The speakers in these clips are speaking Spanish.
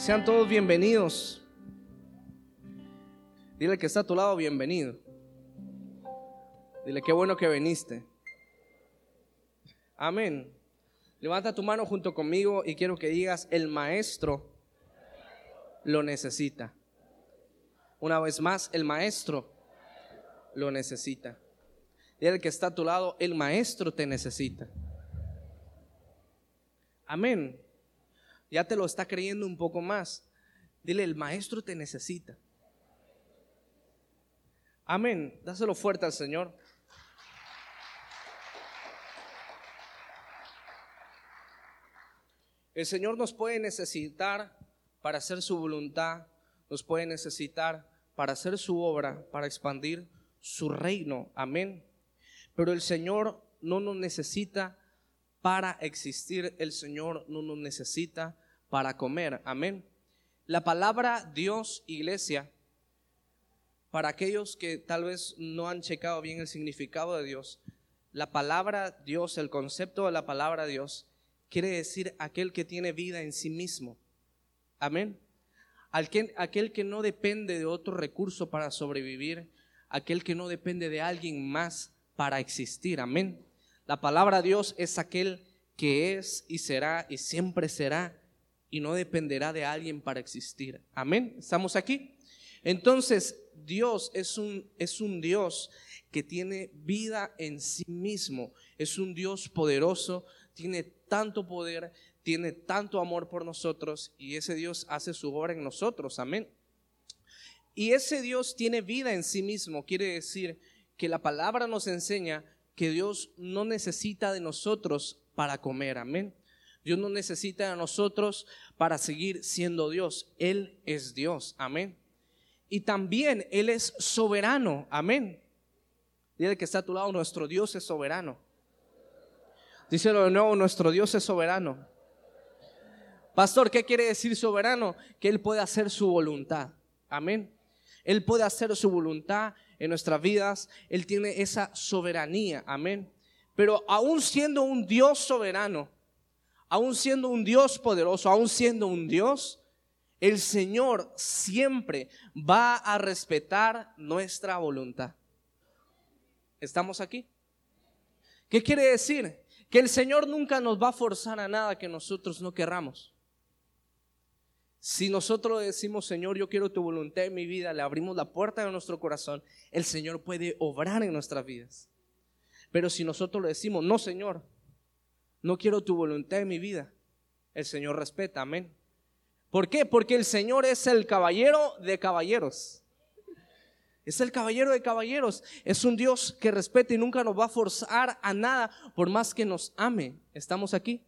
Sean todos bienvenidos. Dile que está a tu lado, bienvenido. Dile qué bueno que viniste. Amén. Levanta tu mano junto conmigo y quiero que digas, el maestro lo necesita. Una vez más, el maestro lo necesita. Dile que está a tu lado, el maestro te necesita. Amén. Ya te lo está creyendo un poco más. Dile, el maestro te necesita. Amén. Dáselo fuerte al Señor. El Señor nos puede necesitar para hacer su voluntad, nos puede necesitar para hacer su obra, para expandir su reino. Amén. Pero el Señor no nos necesita para existir, el Señor no nos necesita para comer. Amén. La palabra Dios, iglesia, para aquellos que tal vez no han checado bien el significado de Dios, la palabra Dios, el concepto de la palabra Dios, quiere decir aquel que tiene vida en sí mismo. Amén. Aquel, aquel que no depende de otro recurso para sobrevivir, aquel que no depende de alguien más para existir. Amén. La palabra Dios es aquel que es y será y siempre será y no dependerá de alguien para existir. Amén. ¿Estamos aquí? Entonces, Dios es un, es un Dios que tiene vida en sí mismo. Es un Dios poderoso, tiene tanto poder, tiene tanto amor por nosotros y ese Dios hace su obra en nosotros. Amén. Y ese Dios tiene vida en sí mismo. Quiere decir que la palabra nos enseña que Dios no necesita de nosotros para comer. Amén. Dios no necesita de nosotros para seguir siendo Dios. Él es Dios. Amén. Y también Él es soberano. Amén. Dile que está a tu lado, nuestro Dios es soberano. Díselo de nuevo, nuestro Dios es soberano. Pastor, ¿qué quiere decir soberano? Que Él puede hacer su voluntad. Amén. Él puede hacer su voluntad en nuestras vidas. Él tiene esa soberanía. Amén. Pero aún siendo un Dios soberano, aún siendo un Dios poderoso, aún siendo un Dios, el Señor siempre va a respetar nuestra voluntad. ¿Estamos aquí? ¿Qué quiere decir? Que el Señor nunca nos va a forzar a nada que nosotros no querramos. Si nosotros decimos, Señor, yo quiero tu voluntad en mi vida, le abrimos la puerta de nuestro corazón, el Señor puede obrar en nuestras vidas. Pero si nosotros le decimos, no, Señor, no quiero tu voluntad en mi vida, el Señor respeta, amén. ¿Por qué? Porque el Señor es el caballero de caballeros. Es el caballero de caballeros. Es un Dios que respeta y nunca nos va a forzar a nada por más que nos ame. ¿Estamos aquí?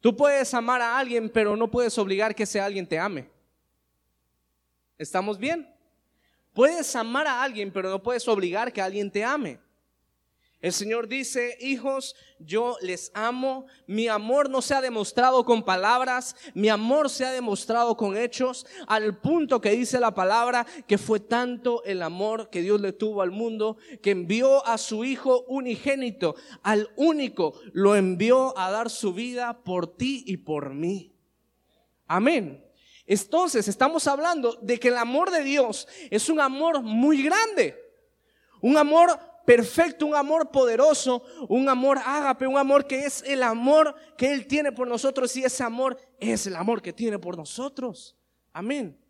Tú puedes amar a alguien, pero no puedes obligar que ese alguien te ame. ¿Estamos bien? Puedes amar a alguien, pero no puedes obligar que alguien te ame. El Señor dice, hijos, yo les amo, mi amor no se ha demostrado con palabras, mi amor se ha demostrado con hechos, al punto que dice la palabra que fue tanto el amor que Dios le tuvo al mundo, que envió a su Hijo unigénito, al único, lo envió a dar su vida por ti y por mí. Amén. Entonces estamos hablando de que el amor de Dios es un amor muy grande, un amor perfecto, un amor poderoso, un amor ágape, un amor que es el amor que Él tiene por nosotros y ese amor es el amor que tiene por nosotros. Amén.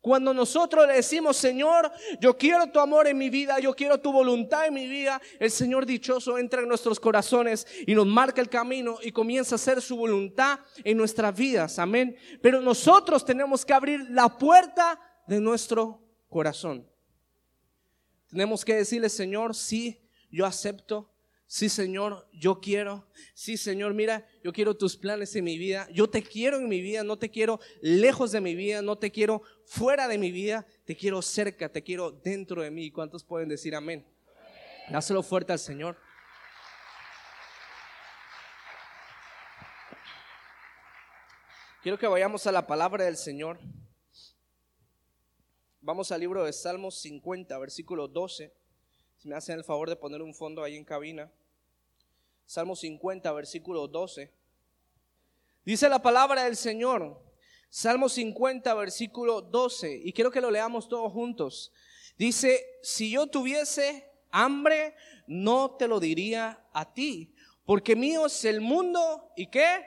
Cuando nosotros le decimos, Señor, yo quiero tu amor en mi vida, yo quiero tu voluntad en mi vida, el Señor dichoso entra en nuestros corazones y nos marca el camino y comienza a hacer su voluntad en nuestras vidas. Amén. Pero nosotros tenemos que abrir la puerta de nuestro corazón. Tenemos que decirle, Señor, sí, yo acepto. Sí, Señor, yo quiero. Sí, Señor, mira, yo quiero tus planes en mi vida. Yo te quiero en mi vida, no te quiero lejos de mi vida, no te quiero fuera de mi vida, te quiero cerca, te quiero dentro de mí. ¿Cuántos pueden decir amén? Dáselo fuerte al Señor. Quiero que vayamos a la palabra del Señor. Vamos al libro de Salmos 50, versículo 12. Si me hacen el favor de poner un fondo ahí en cabina. Salmos 50, versículo 12. Dice la palabra del Señor, Salmo 50, versículo 12, y quiero que lo leamos todos juntos. Dice, si yo tuviese hambre, no te lo diría a ti, porque mío es el mundo y qué?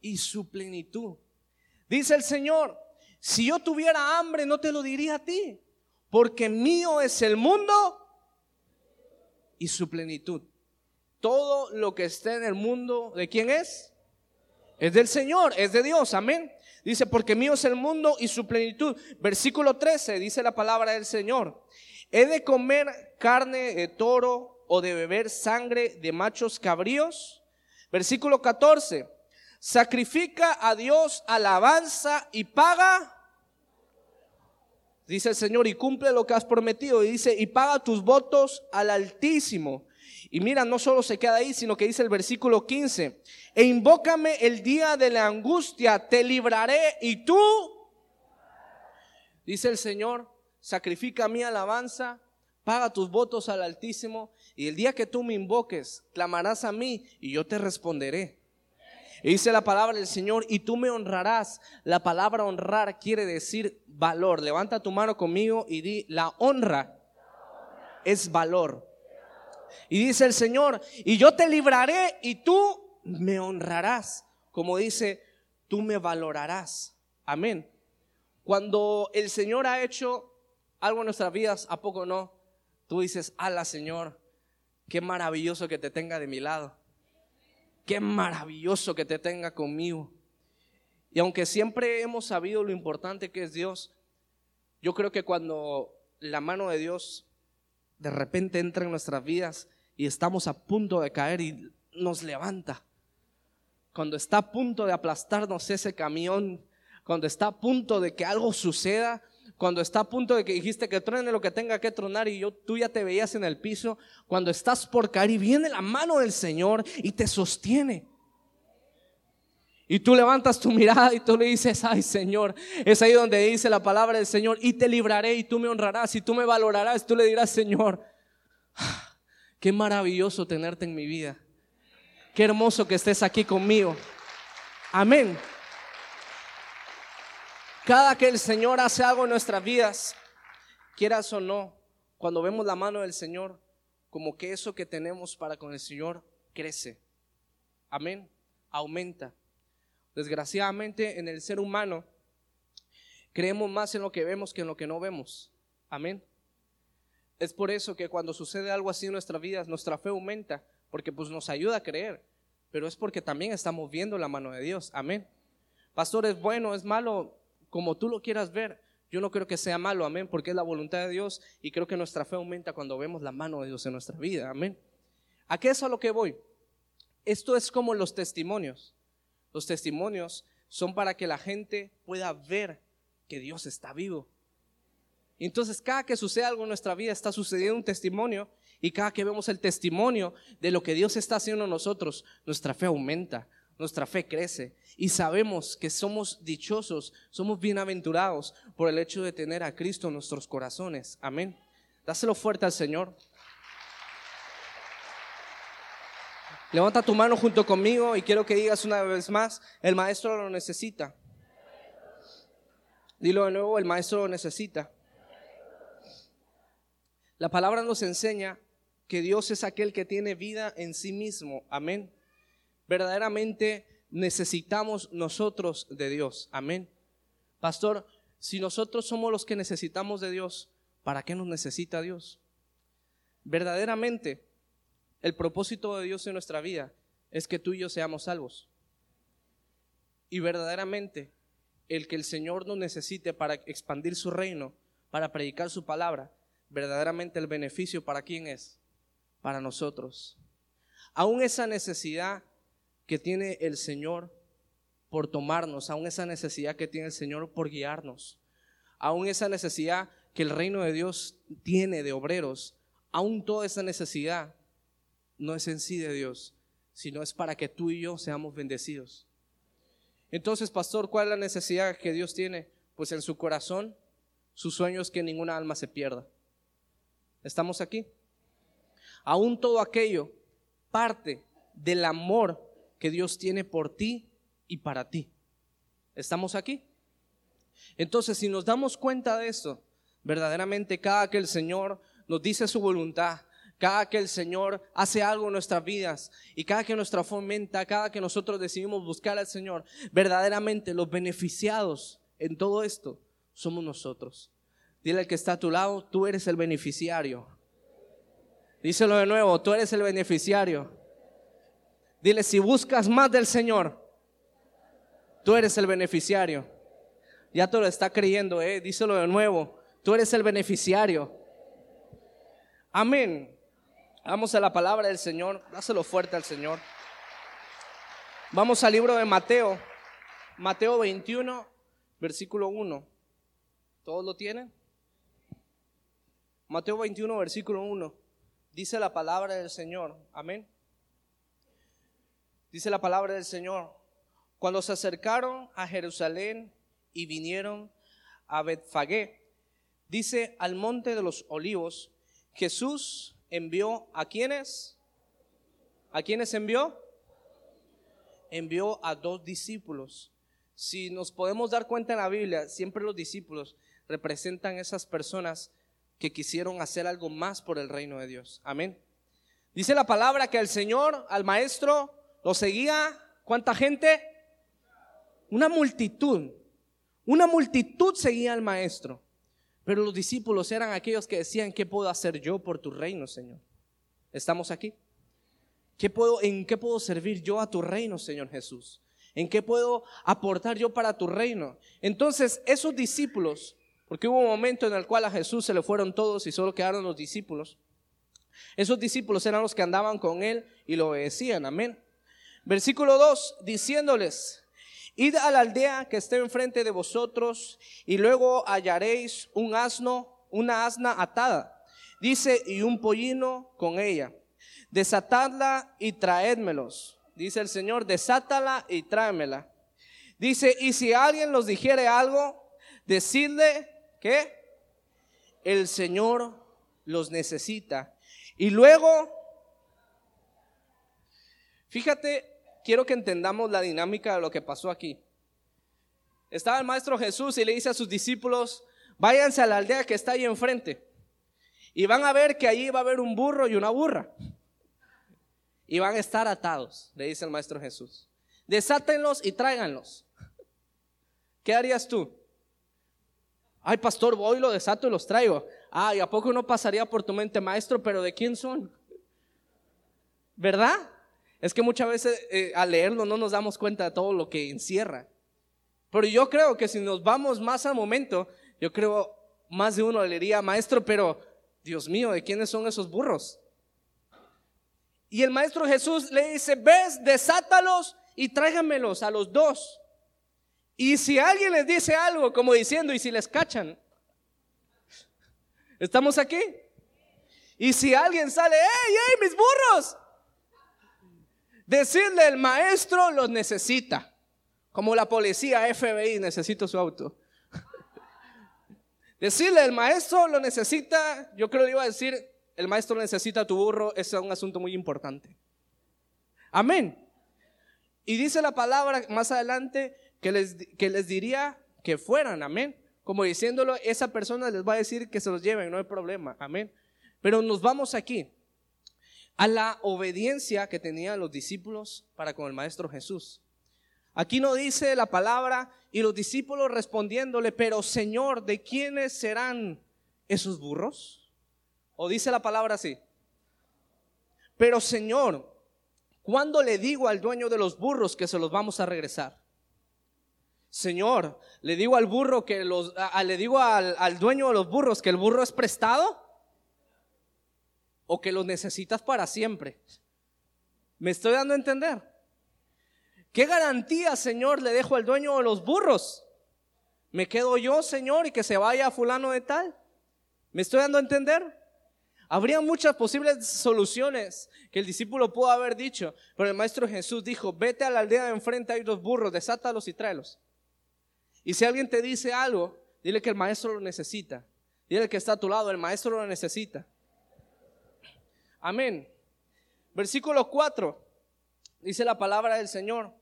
Y su plenitud. Dice el Señor, si yo tuviera hambre, no te lo diría a ti, porque mío es el mundo y su plenitud. Todo lo que está en el mundo, ¿de quién es? Es del Señor, es de Dios, amén. Dice, porque mío es el mundo y su plenitud. Versículo 13, dice la palabra del Señor. ¿He de comer carne de toro o de beber sangre de machos cabríos? Versículo 14. Sacrifica a Dios alabanza y paga. Dice el Señor, y cumple lo que has prometido. Y dice, y paga tus votos al Altísimo. Y mira, no solo se queda ahí, sino que dice el versículo 15, e invócame el día de la angustia, te libraré y tú, dice el Señor, sacrifica mi alabanza, paga tus votos al Altísimo, y el día que tú me invoques, clamarás a mí y yo te responderé. Y dice la palabra del Señor, y tú me honrarás. La palabra honrar quiere decir valor. Levanta tu mano conmigo y di, la honra es valor. Y dice el Señor, y yo te libraré y tú me honrarás. Como dice, tú me valorarás. Amén. Cuando el Señor ha hecho algo en nuestras vidas, ¿a poco no? Tú dices, ala Señor, qué maravilloso que te tenga de mi lado. Qué maravilloso que te tenga conmigo. Y aunque siempre hemos sabido lo importante que es Dios, yo creo que cuando la mano de Dios de repente entra en nuestras vidas y estamos a punto de caer y nos levanta. Cuando está a punto de aplastarnos ese camión, cuando está a punto de que algo suceda, cuando está a punto de que dijiste que truene lo que tenga que tronar y yo tú ya te veías en el piso, cuando estás por caer y viene la mano del Señor y te sostiene. Y tú levantas tu mirada y tú le dices, ay Señor, es ahí donde dice la palabra del Señor, y te libraré y tú me honrarás y tú me valorarás, tú le dirás, Señor, qué maravilloso tenerte en mi vida, qué hermoso que estés aquí conmigo. Amén. Cada que el Señor hace algo en nuestras vidas, quieras o no, cuando vemos la mano del Señor, como que eso que tenemos para con el Señor crece. Amén. Aumenta. Desgraciadamente en el ser humano creemos más en lo que vemos que en lo que no vemos. Amén. Es por eso que cuando sucede algo así en nuestras vidas, nuestra fe aumenta, porque pues nos ayuda a creer, pero es porque también estamos viendo la mano de Dios. Amén. Pastor, es bueno, es malo, como tú lo quieras ver. Yo no creo que sea malo, amén, porque es la voluntad de Dios y creo que nuestra fe aumenta cuando vemos la mano de Dios en nuestra vida. Amén. ¿A qué es a lo que voy? Esto es como los testimonios. Los testimonios son para que la gente pueda ver que Dios está vivo. Entonces, cada que sucede algo en nuestra vida está sucediendo un testimonio y cada que vemos el testimonio de lo que Dios está haciendo en nosotros, nuestra fe aumenta, nuestra fe crece y sabemos que somos dichosos, somos bienaventurados por el hecho de tener a Cristo en nuestros corazones. Amén. Dáselo fuerte al Señor. Levanta tu mano junto conmigo y quiero que digas una vez más, el maestro lo necesita. Dilo de nuevo, el maestro lo necesita. La palabra nos enseña que Dios es aquel que tiene vida en sí mismo. Amén. Verdaderamente necesitamos nosotros de Dios. Amén. Pastor, si nosotros somos los que necesitamos de Dios, ¿para qué nos necesita Dios? Verdaderamente el propósito de Dios en nuestra vida es que tú y yo seamos salvos. Y verdaderamente el que el Señor nos necesite para expandir su reino, para predicar su palabra, verdaderamente el beneficio para quién es? Para nosotros. Aún esa necesidad que tiene el Señor por tomarnos, aún esa necesidad que tiene el Señor por guiarnos, aún esa necesidad que el reino de Dios tiene de obreros, aún toda esa necesidad no es en sí de Dios, sino es para que tú y yo seamos bendecidos. Entonces, pastor, ¿cuál es la necesidad que Dios tiene? Pues en su corazón, su sueño es que ninguna alma se pierda. ¿Estamos aquí? Aún todo aquello parte del amor que Dios tiene por ti y para ti. Estamos aquí. Entonces, si nos damos cuenta de esto, verdaderamente cada que el Señor nos dice su voluntad, cada que el Señor hace algo en nuestras vidas y cada que nuestra fomenta, cada que nosotros decidimos buscar al Señor, verdaderamente los beneficiados en todo esto somos nosotros. Dile al que está a tu lado, tú eres el beneficiario. Díselo de nuevo, tú eres el beneficiario. Dile, si buscas más del Señor, tú eres el beneficiario. Ya te lo está creyendo, eh. Díselo de nuevo, tú eres el beneficiario. Amén. Vamos a la palabra del Señor. Dáselo fuerte al Señor. Vamos al libro de Mateo. Mateo 21, versículo 1. ¿Todos lo tienen? Mateo 21, versículo 1. Dice la palabra del Señor. Amén. Dice la palabra del Señor. Cuando se acercaron a Jerusalén y vinieron a Betfagé, dice al monte de los olivos, Jesús envió a quienes? ¿A quienes envió? Envió a dos discípulos. Si nos podemos dar cuenta en la Biblia, siempre los discípulos representan esas personas que quisieron hacer algo más por el reino de Dios. Amén. Dice la palabra que el Señor, al maestro, lo seguía. ¿Cuánta gente? Una multitud. Una multitud seguía al maestro. Pero los discípulos eran aquellos que decían, ¿qué puedo hacer yo por tu reino, Señor? ¿Estamos aquí? ¿Qué puedo, ¿En qué puedo servir yo a tu reino, Señor Jesús? ¿En qué puedo aportar yo para tu reino? Entonces, esos discípulos porque hubo un momento en el cual a Jesús se le fueron todos y solo quedaron los discípulos. Esos discípulos eran los que andaban con él y lo obedecían. Amén. Versículo 2, diciéndoles, id a la aldea que esté enfrente de vosotros y luego hallaréis un asno, una asna atada. Dice, y un pollino con ella. Desatadla y traédmelos. Dice el Señor, desátala y tráemela. Dice, y si alguien los dijere algo, decidle ¿Qué? El Señor los necesita. Y luego, fíjate, quiero que entendamos la dinámica de lo que pasó aquí. Estaba el Maestro Jesús y le dice a sus discípulos, váyanse a la aldea que está ahí enfrente. Y van a ver que allí va a haber un burro y una burra. Y van a estar atados, le dice el Maestro Jesús. Desátenlos y tráiganlos. ¿Qué harías tú? Ay, pastor, voy, lo desato y los traigo. Ay, ¿a poco no pasaría por tu mente, maestro? Pero ¿de quién son? ¿Verdad? Es que muchas veces eh, al leerlo no nos damos cuenta de todo lo que encierra. Pero yo creo que si nos vamos más al momento, yo creo más de uno le diría, maestro, pero Dios mío, ¿de quiénes son esos burros? Y el maestro Jesús le dice, ves, desátalos y tráigamelos a los dos. Y si alguien les dice algo, como diciendo, y si les cachan, ¿estamos aquí? Y si alguien sale, ¡hey, hey, mis burros! Decirle, el maestro los necesita. Como la policía FBI necesita su auto. Decirle, el maestro lo necesita, yo creo que iba a decir, el maestro necesita tu burro, es un asunto muy importante. Amén. Y dice la palabra más adelante que les, que les diría que fueran, amén. Como diciéndolo, esa persona les va a decir que se los lleven, no hay problema, amén. Pero nos vamos aquí a la obediencia que tenían los discípulos para con el Maestro Jesús. Aquí no dice la palabra y los discípulos respondiéndole, pero Señor, ¿de quiénes serán esos burros? ¿O dice la palabra así? Pero Señor, ¿cuándo le digo al dueño de los burros que se los vamos a regresar? Señor, le digo al burro que los, le digo al, al dueño de los burros que el burro es prestado o que lo necesitas para siempre. ¿Me estoy dando a entender? ¿Qué garantía, Señor, le dejo al dueño de los burros? ¿Me quedo yo, Señor, y que se vaya a fulano de tal? ¿Me estoy dando a entender? Habría muchas posibles soluciones que el discípulo pudo haber dicho, pero el Maestro Jesús dijo, vete a la aldea de enfrente, hay dos burros, desátalos y tráelos. Y si alguien te dice algo, dile que el maestro lo necesita. Dile que está a tu lado, el maestro lo necesita. Amén. Versículo 4. Dice la palabra del Señor.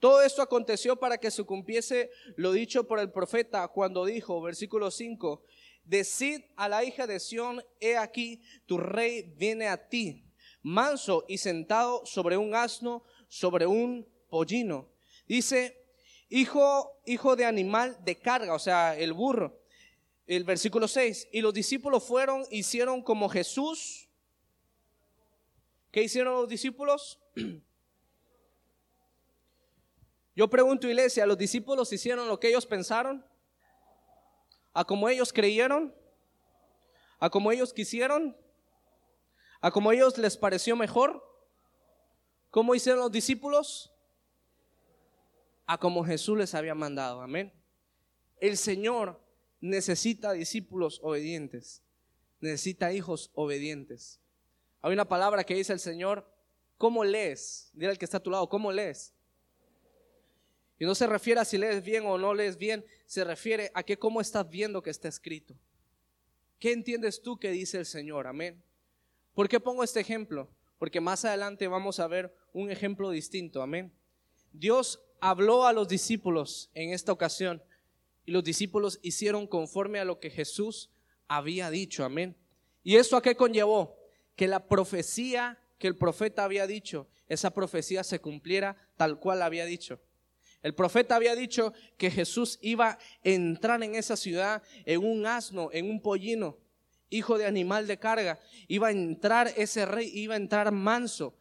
Todo esto aconteció para que se cumpliese lo dicho por el profeta cuando dijo, versículo 5, Decid a la hija de Sión, he aquí, tu rey viene a ti, manso y sentado sobre un asno, sobre un pollino. Dice, hijo, hijo de animal de carga, o sea, el burro. El versículo 6, y los discípulos fueron, hicieron como Jesús. ¿Qué hicieron los discípulos? Yo pregunto, iglesia, ¿los discípulos hicieron lo que ellos pensaron? ¿A como ellos creyeron? ¿A como ellos quisieron? ¿A como ellos les pareció mejor? ¿Cómo hicieron los discípulos? A como Jesús les había mandado. Amén. El Señor necesita discípulos obedientes. Necesita hijos obedientes. Hay una palabra que dice el Señor, ¿cómo lees? Dile al que está a tu lado, ¿cómo lees? Y no se refiere a si lees bien o no lees bien, se refiere a que cómo estás viendo que está escrito. ¿Qué entiendes tú que dice el Señor? Amén. ¿Por qué pongo este ejemplo? Porque más adelante vamos a ver un ejemplo distinto. Amén. Dios habló a los discípulos en esta ocasión y los discípulos hicieron conforme a lo que Jesús había dicho. Amén. ¿Y eso a qué conllevó? Que la profecía que el profeta había dicho, esa profecía se cumpliera tal cual había dicho. El profeta había dicho que Jesús iba a entrar en esa ciudad en un asno, en un pollino, hijo de animal de carga. Iba a entrar ese rey, iba a entrar manso.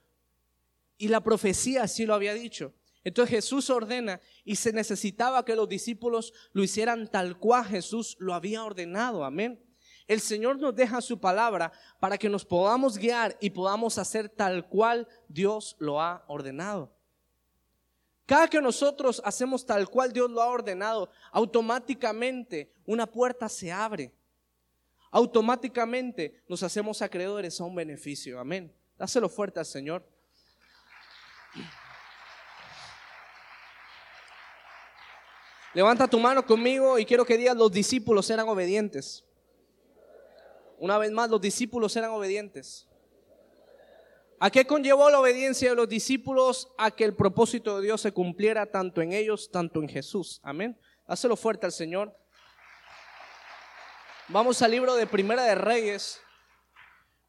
Y la profecía así lo había dicho. Entonces Jesús ordena y se necesitaba que los discípulos lo hicieran tal cual Jesús lo había ordenado. Amén. El Señor nos deja su palabra para que nos podamos guiar y podamos hacer tal cual Dios lo ha ordenado. Cada que nosotros hacemos tal cual Dios lo ha ordenado, automáticamente una puerta se abre. Automáticamente nos hacemos acreedores a un beneficio. Amén. Dáselo fuerte al Señor. Levanta tu mano conmigo y quiero que digas los discípulos eran obedientes. Una vez más, los discípulos eran obedientes. ¿A qué conllevó la obediencia de los discípulos? A que el propósito de Dios se cumpliera tanto en ellos, tanto en Jesús. Amén. Hácelo fuerte al Señor. Vamos al libro de Primera de Reyes.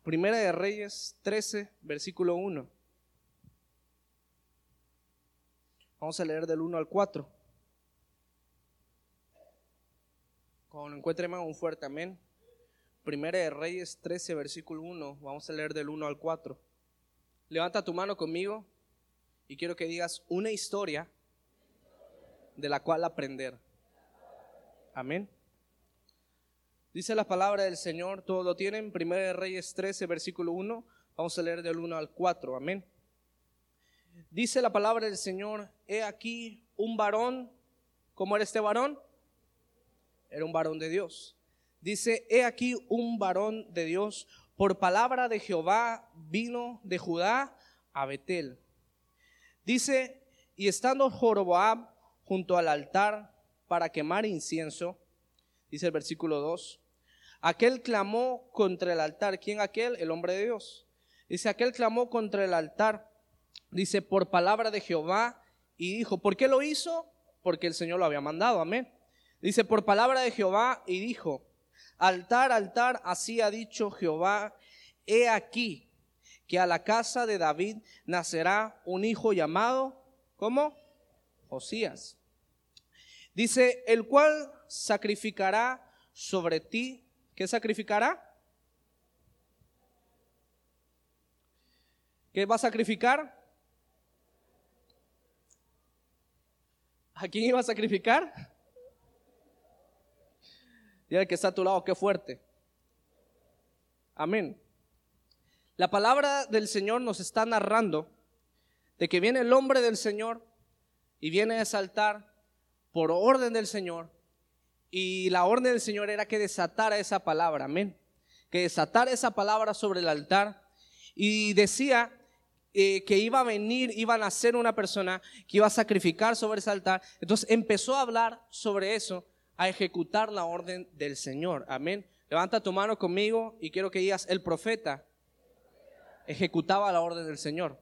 Primera de Reyes 13, versículo 1. Vamos a leer del 1 al 4. Cuando encuentren, un fuerte amén. Primera de Reyes 13, versículo 1. Vamos a leer del 1 al 4. Levanta tu mano conmigo y quiero que digas una historia de la cual aprender. Amén. Dice la palabra del Señor, todo lo tienen, 1 Reyes 13, versículo 1, vamos a leer del 1 al 4, amén. Dice la palabra del Señor, he aquí un varón, ¿cómo era este varón? Era un varón de Dios. Dice, he aquí un varón de Dios, por palabra de Jehová vino de Judá a Betel. Dice, y estando Joroboam junto al altar para quemar incienso, dice el versículo 2, aquel clamó contra el altar. ¿Quién aquel? El hombre de Dios. Dice, aquel clamó contra el altar, dice, por palabra de Jehová, y dijo, ¿por qué lo hizo? Porque el Señor lo había mandado, amén. Dice, por palabra de Jehová, y dijo, Altar, altar, así ha dicho Jehová, he aquí que a la casa de David nacerá un hijo llamado, ¿cómo? Josías. Dice, el cual sacrificará sobre ti, ¿qué sacrificará? ¿Qué va a sacrificar? ¿A quién iba a sacrificar? Dile que está a tu lado, qué fuerte. Amén. La palabra del Señor nos está narrando de que viene el hombre del Señor y viene a saltar por orden del Señor. Y la orden del Señor era que desatara esa palabra, amén. Que desatara esa palabra sobre el altar. Y decía eh, que iba a venir, iba a nacer una persona que iba a sacrificar sobre ese altar. Entonces empezó a hablar sobre eso a ejecutar la orden del Señor. Amén. Levanta tu mano conmigo y quiero que digas, el profeta ejecutaba la orden del Señor.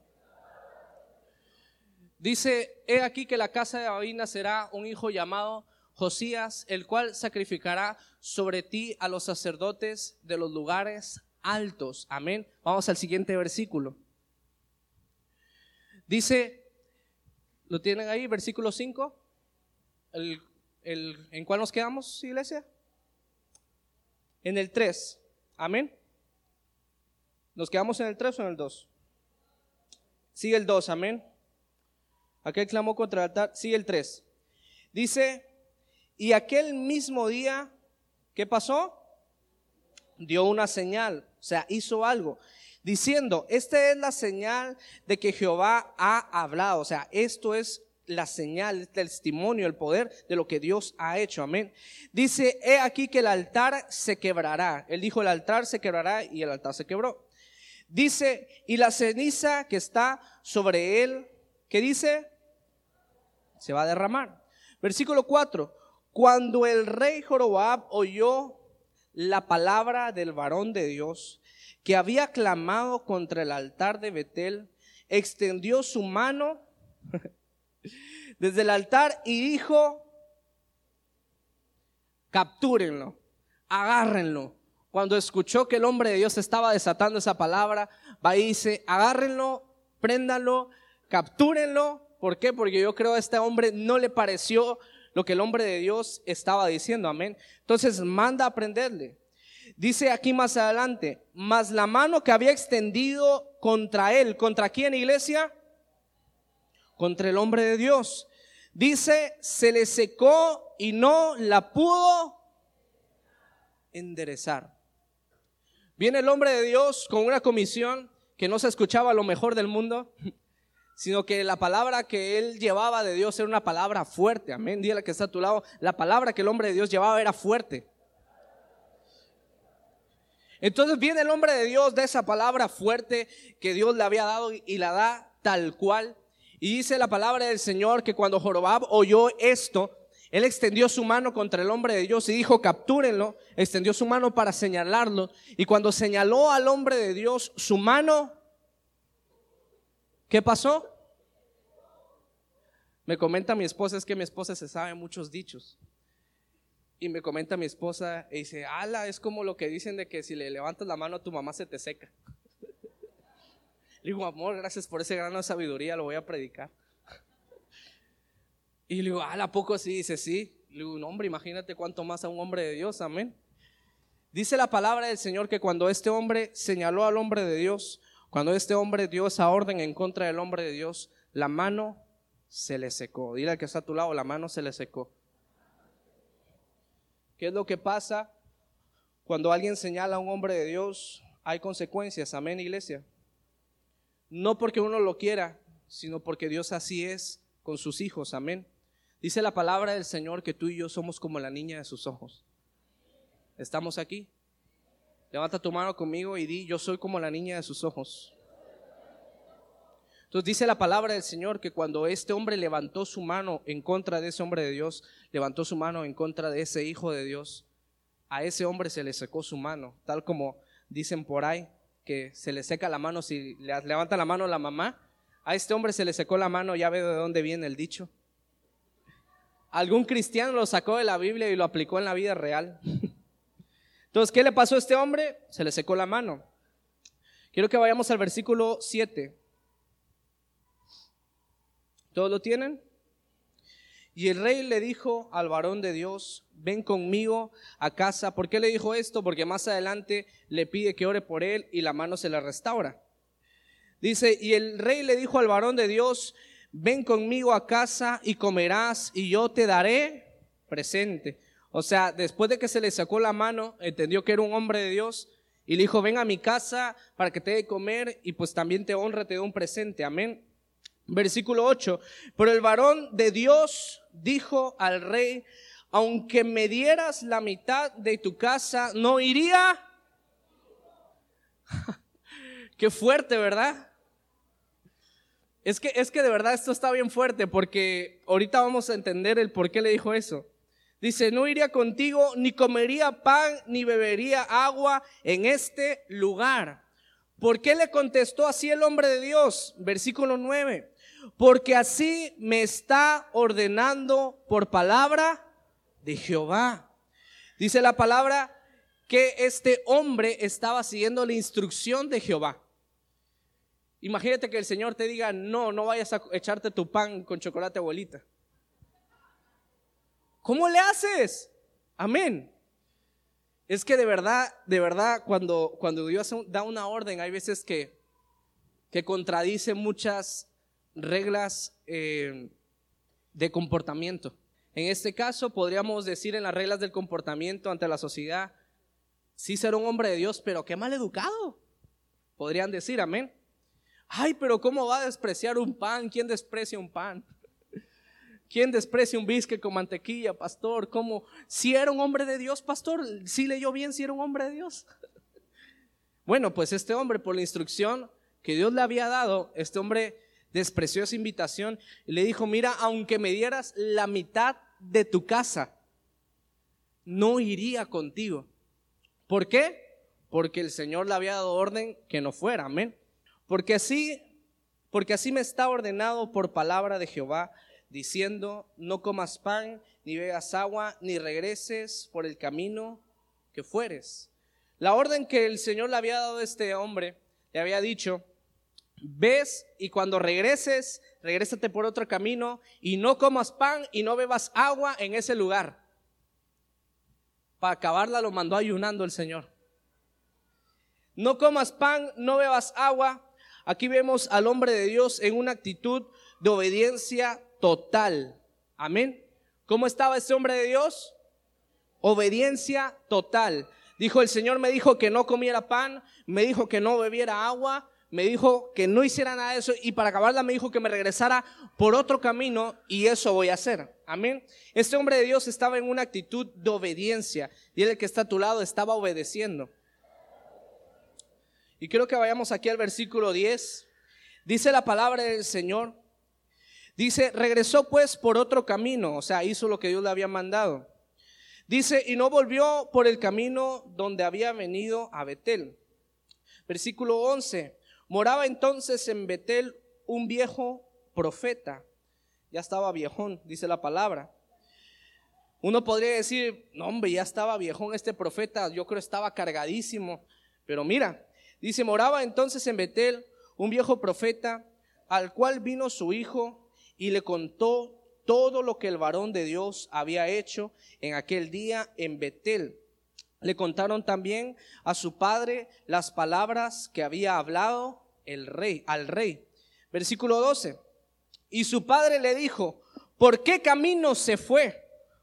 Dice, he aquí que la casa de David nacerá un hijo llamado Josías, el cual sacrificará sobre ti a los sacerdotes de los lugares altos. Amén. Vamos al siguiente versículo. Dice, ¿lo tienen ahí? Versículo 5. El, ¿En cuál nos quedamos, iglesia? En el 3. Amén. ¿Nos quedamos en el 3 o en el 2? Sigue el 2, amén. Aquel clamó contra el altar, sigue el 3. Dice, y aquel mismo día, ¿qué pasó? Dio una señal, o sea, hizo algo, diciendo, esta es la señal de que Jehová ha hablado, o sea, esto es la señal, el testimonio, el poder de lo que Dios ha hecho. Amén. Dice, he aquí que el altar se quebrará. Él dijo, el altar se quebrará y el altar se quebró. Dice, y la ceniza que está sobre él, ¿qué dice? Se va a derramar. Versículo 4. Cuando el rey Jorobab oyó la palabra del varón de Dios, que había clamado contra el altar de Betel, extendió su mano desde el altar y dijo, captúrenlo, agárrenlo. Cuando escuchó que el hombre de Dios estaba desatando esa palabra, va y dice, agárrenlo, préndanlo, captúrenlo. ¿Por qué? Porque yo creo a este hombre no le pareció lo que el hombre de Dios estaba diciendo, amén. Entonces manda a prenderle. Dice aquí más adelante, mas la mano que había extendido contra él, ¿contra quién iglesia? Contra el hombre de Dios. Dice, se le secó y no la pudo enderezar. Viene el hombre de Dios con una comisión que no se escuchaba lo mejor del mundo, sino que la palabra que él llevaba de Dios era una palabra fuerte. Amén. Dile que está a tu lado. La palabra que el hombre de Dios llevaba era fuerte. Entonces viene el hombre de Dios de esa palabra fuerte que Dios le había dado y la da tal cual. Y dice la palabra del Señor que cuando Jorobab oyó esto, él extendió su mano contra el hombre de Dios y dijo, captúrenlo. Extendió su mano para señalarlo. Y cuando señaló al hombre de Dios su mano, ¿qué pasó? Me comenta mi esposa, es que mi esposa se sabe muchos dichos. Y me comenta mi esposa y dice, ala, es como lo que dicen de que si le levantas la mano a tu mamá se te seca. Le digo, amor, gracias por ese grano de sabiduría, lo voy a predicar. Y le digo, ala, ¿a poco sí? Dice, sí. Le digo, no, hombre, imagínate cuánto más a un hombre de Dios, amén. Dice la palabra del Señor que cuando este hombre señaló al hombre de Dios, cuando este hombre dio esa orden en contra del hombre de Dios, la mano se le secó. Dile al que está a tu lado, la mano se le secó. ¿Qué es lo que pasa cuando alguien señala a un hombre de Dios? Hay consecuencias, amén, iglesia. No porque uno lo quiera, sino porque Dios así es con sus hijos, amén. Dice la palabra del Señor que tú y yo somos como la niña de sus ojos. ¿Estamos aquí? Levanta tu mano conmigo y di, yo soy como la niña de sus ojos. Entonces dice la palabra del Señor que cuando este hombre levantó su mano en contra de ese hombre de Dios, levantó su mano en contra de ese hijo de Dios, a ese hombre se le secó su mano, tal como dicen por ahí, que se le seca la mano si le levanta la mano la mamá. A este hombre se le secó la mano, ya veo de dónde viene el dicho. Algún cristiano lo sacó de la Biblia y lo aplicó en la vida real. Entonces, ¿qué le pasó a este hombre? Se le secó la mano. Quiero que vayamos al versículo 7. ¿Todos lo tienen? Y el rey le dijo al varón de Dios, ven conmigo a casa. ¿Por qué le dijo esto? Porque más adelante le pide que ore por él y la mano se le restaura. Dice, y el rey le dijo al varón de Dios, ven conmigo a casa y comerás y yo te daré presente. O sea, después de que se le sacó la mano, entendió que era un hombre de Dios y le dijo, ven a mi casa para que te dé comer y pues también te honre, te dé un presente. Amén. Versículo 8. Pero el varón de Dios dijo al rey, aunque me dieras la mitad de tu casa, no iría. Qué fuerte, ¿verdad? Es que, es que de verdad esto está bien fuerte porque ahorita vamos a entender el por qué le dijo eso. Dice, no iría contigo, ni comería pan, ni bebería agua en este lugar. ¿Por qué le contestó así el hombre de Dios? Versículo 9 porque así me está ordenando por palabra de Jehová. Dice la palabra que este hombre estaba siguiendo la instrucción de Jehová. Imagínate que el Señor te diga, no, no vayas a echarte tu pan con chocolate abuelita. ¿Cómo le haces? Amén. Es que de verdad, de verdad, cuando, cuando Dios da una orden, hay veces que, que contradice muchas reglas eh, de comportamiento. En este caso, podríamos decir en las reglas del comportamiento ante la sociedad, sí ser un hombre de Dios, pero qué mal educado. Podrían decir, amén. Ay, pero ¿cómo va a despreciar un pan? ¿Quién desprecia un pan? ¿Quién desprecia un bisque con mantequilla, pastor? ¿Cómo? Si era un hombre de Dios, pastor, si leyó bien si era un hombre de Dios. Bueno, pues este hombre, por la instrucción que Dios le había dado, este hombre despreció esa invitación y le dijo, mira, aunque me dieras la mitad de tu casa, no iría contigo. ¿Por qué? Porque el Señor le había dado orden que no fuera, amén. Porque así, porque así me está ordenado por palabra de Jehová, diciendo, no comas pan, ni bebas agua, ni regreses por el camino que fueres. La orden que el Señor le había dado a este hombre, le había dicho, ves y cuando regreses, regrésate por otro camino y no comas pan y no bebas agua en ese lugar. Para acabarla lo mandó ayunando el Señor. No comas pan, no bebas agua, Aquí vemos al hombre de Dios en una actitud de obediencia total. Amén. ¿Cómo estaba ese hombre de Dios? Obediencia total. Dijo, el Señor me dijo que no comiera pan, me dijo que no bebiera agua, me dijo que no hiciera nada de eso y para acabarla me dijo que me regresara por otro camino y eso voy a hacer. Amén. Este hombre de Dios estaba en una actitud de obediencia y el que está a tu lado estaba obedeciendo. Y quiero que vayamos aquí al versículo 10. Dice la palabra del Señor. Dice, regresó pues por otro camino, o sea, hizo lo que Dios le había mandado. Dice, y no volvió por el camino donde había venido a Betel. Versículo 11. Moraba entonces en Betel un viejo profeta. Ya estaba viejón, dice la palabra. Uno podría decir, no hombre, ya estaba viejón este profeta, yo creo estaba cargadísimo. Pero mira, Dice, moraba entonces en Betel un viejo profeta, al cual vino su hijo y le contó todo lo que el varón de Dios había hecho en aquel día en Betel. Le contaron también a su padre las palabras que había hablado el rey, al rey. Versículo 12. Y su padre le dijo, ¿por qué camino se fue?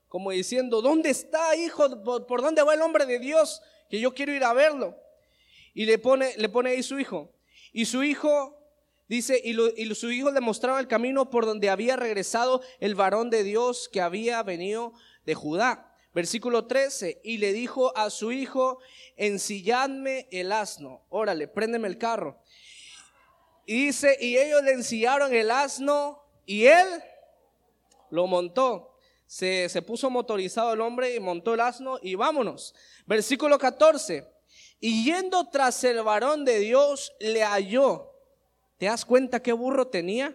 Como diciendo, ¿dónde está, hijo? ¿Por dónde va el hombre de Dios? Que yo quiero ir a verlo. Y le pone, le pone ahí su hijo. Y su hijo dice, y, su hijo le mostraba el camino por donde había regresado el varón de Dios que había venido de Judá. Versículo 13, y le dijo a su hijo, ensilladme el asno, órale, préndeme el carro. Y dice, y ellos le ensillaron el asno y él lo montó. Se, se puso motorizado el hombre y montó el asno y vámonos. Versículo 14. Y yendo tras el varón de Dios, le halló. ¿Te das cuenta qué burro tenía?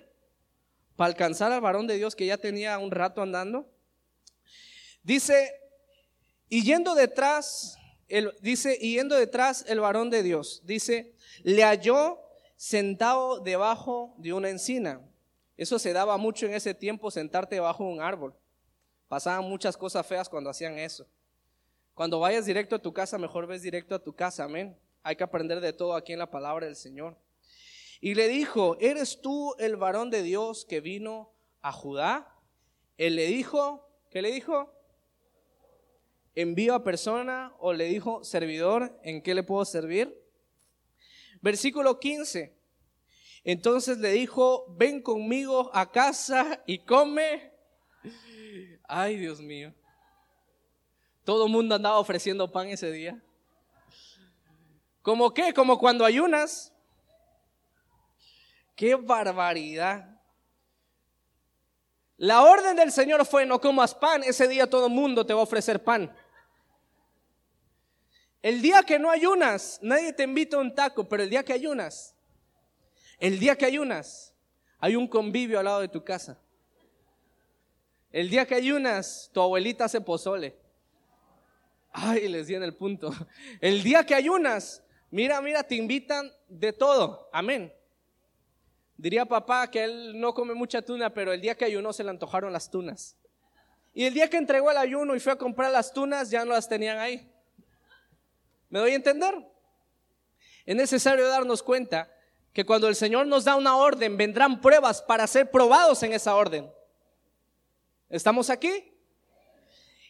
Para alcanzar al varón de Dios que ya tenía un rato andando. Dice, y yendo detrás, el, dice, y yendo detrás el varón de Dios, dice, le halló sentado debajo de una encina. Eso se daba mucho en ese tiempo, sentarte debajo de un árbol. Pasaban muchas cosas feas cuando hacían eso. Cuando vayas directo a tu casa, mejor ves directo a tu casa, amén. Hay que aprender de todo aquí en la palabra del Señor. Y le dijo, ¿eres tú el varón de Dios que vino a Judá? Él le dijo, ¿qué le dijo? ¿Envío a persona o le dijo, servidor, ¿en qué le puedo servir? Versículo 15. Entonces le dijo, ven conmigo a casa y come. Ay, Dios mío. Todo el mundo andaba ofreciendo pan ese día. ¿Cómo qué? Como cuando ayunas. ¡Qué barbaridad! La orden del Señor fue no comas pan. Ese día todo el mundo te va a ofrecer pan. El día que no ayunas, nadie te invita a un taco, pero el día que ayunas, el día que ayunas, hay un convivio al lado de tu casa. El día que ayunas, tu abuelita hace pozole. Ay, les di en el punto. El día que ayunas, mira, mira, te invitan de todo. Amén. Diría papá que él no come mucha tuna, pero el día que ayunó se le antojaron las tunas. Y el día que entregó el ayuno y fue a comprar las tunas, ya no las tenían ahí. ¿Me doy a entender? Es necesario darnos cuenta que cuando el Señor nos da una orden, vendrán pruebas para ser probados en esa orden. ¿Estamos aquí?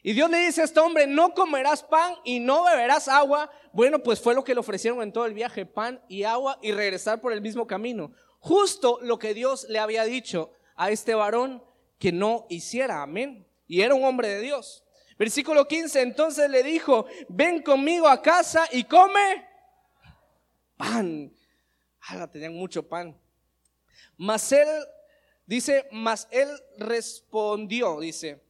Y Dios le dice a este hombre, no comerás pan y no beberás agua. Bueno, pues fue lo que le ofrecieron en todo el viaje, pan y agua y regresar por el mismo camino. Justo lo que Dios le había dicho a este varón que no hiciera. Amén. Y era un hombre de Dios. Versículo 15, entonces le dijo, ven conmigo a casa y come pan. Ah, tenían mucho pan. Mas él Dice, mas él respondió, dice,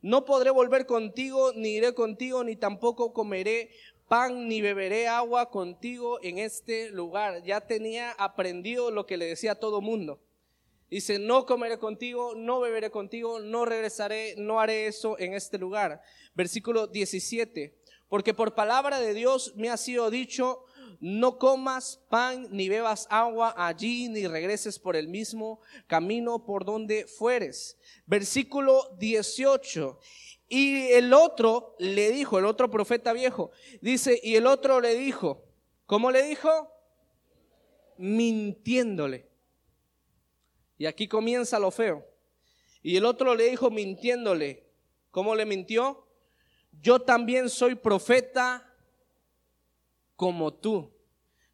no podré volver contigo, ni iré contigo, ni tampoco comeré pan, ni beberé agua contigo en este lugar. Ya tenía aprendido lo que le decía a todo mundo. Dice, no comeré contigo, no beberé contigo, no regresaré, no haré eso en este lugar. Versículo 17, porque por palabra de Dios me ha sido dicho, no comas pan ni bebas agua allí, ni regreses por el mismo camino por donde fueres. Versículo 18. Y el otro le dijo, el otro profeta viejo, dice, y el otro le dijo, ¿cómo le dijo? Mintiéndole. Y aquí comienza lo feo. Y el otro le dijo mintiéndole. ¿Cómo le mintió? Yo también soy profeta como tú.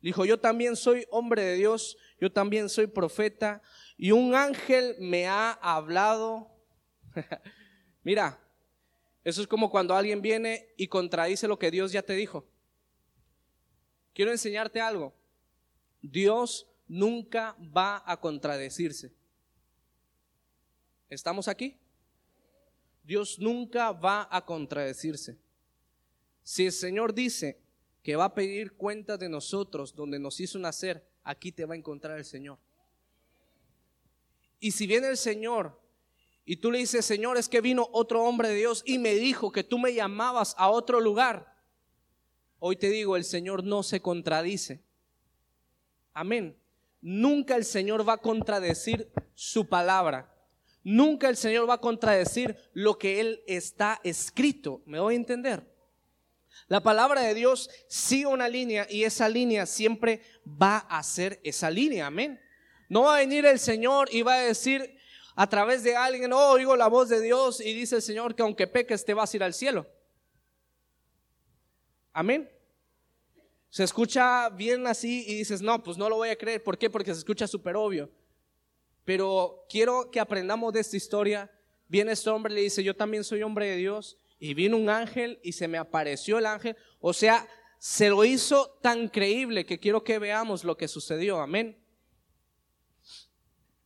Dijo, yo también soy hombre de Dios, yo también soy profeta, y un ángel me ha hablado. Mira, eso es como cuando alguien viene y contradice lo que Dios ya te dijo. Quiero enseñarte algo. Dios nunca va a contradecirse. ¿Estamos aquí? Dios nunca va a contradecirse. Si el Señor dice, que va a pedir cuenta de nosotros, donde nos hizo nacer, aquí te va a encontrar el Señor. Y si viene el Señor y tú le dices, Señor, es que vino otro hombre de Dios y me dijo que tú me llamabas a otro lugar, hoy te digo, el Señor no se contradice. Amén. Nunca el Señor va a contradecir su palabra. Nunca el Señor va a contradecir lo que Él está escrito. ¿Me voy a entender? La palabra de Dios sigue una línea y esa línea siempre va a ser esa línea, amén. No va a venir el Señor y va a decir a través de alguien, oh, oigo la voz de Dios y dice el Señor que aunque peques te vas a ir al cielo. Amén. Se escucha bien así y dices, no, pues no lo voy a creer. ¿Por qué? Porque se escucha súper obvio. Pero quiero que aprendamos de esta historia. Viene este hombre y le dice, yo también soy hombre de Dios y vino un ángel y se me apareció el ángel. O sea, se lo hizo tan creíble que quiero que veamos lo que sucedió. Amén.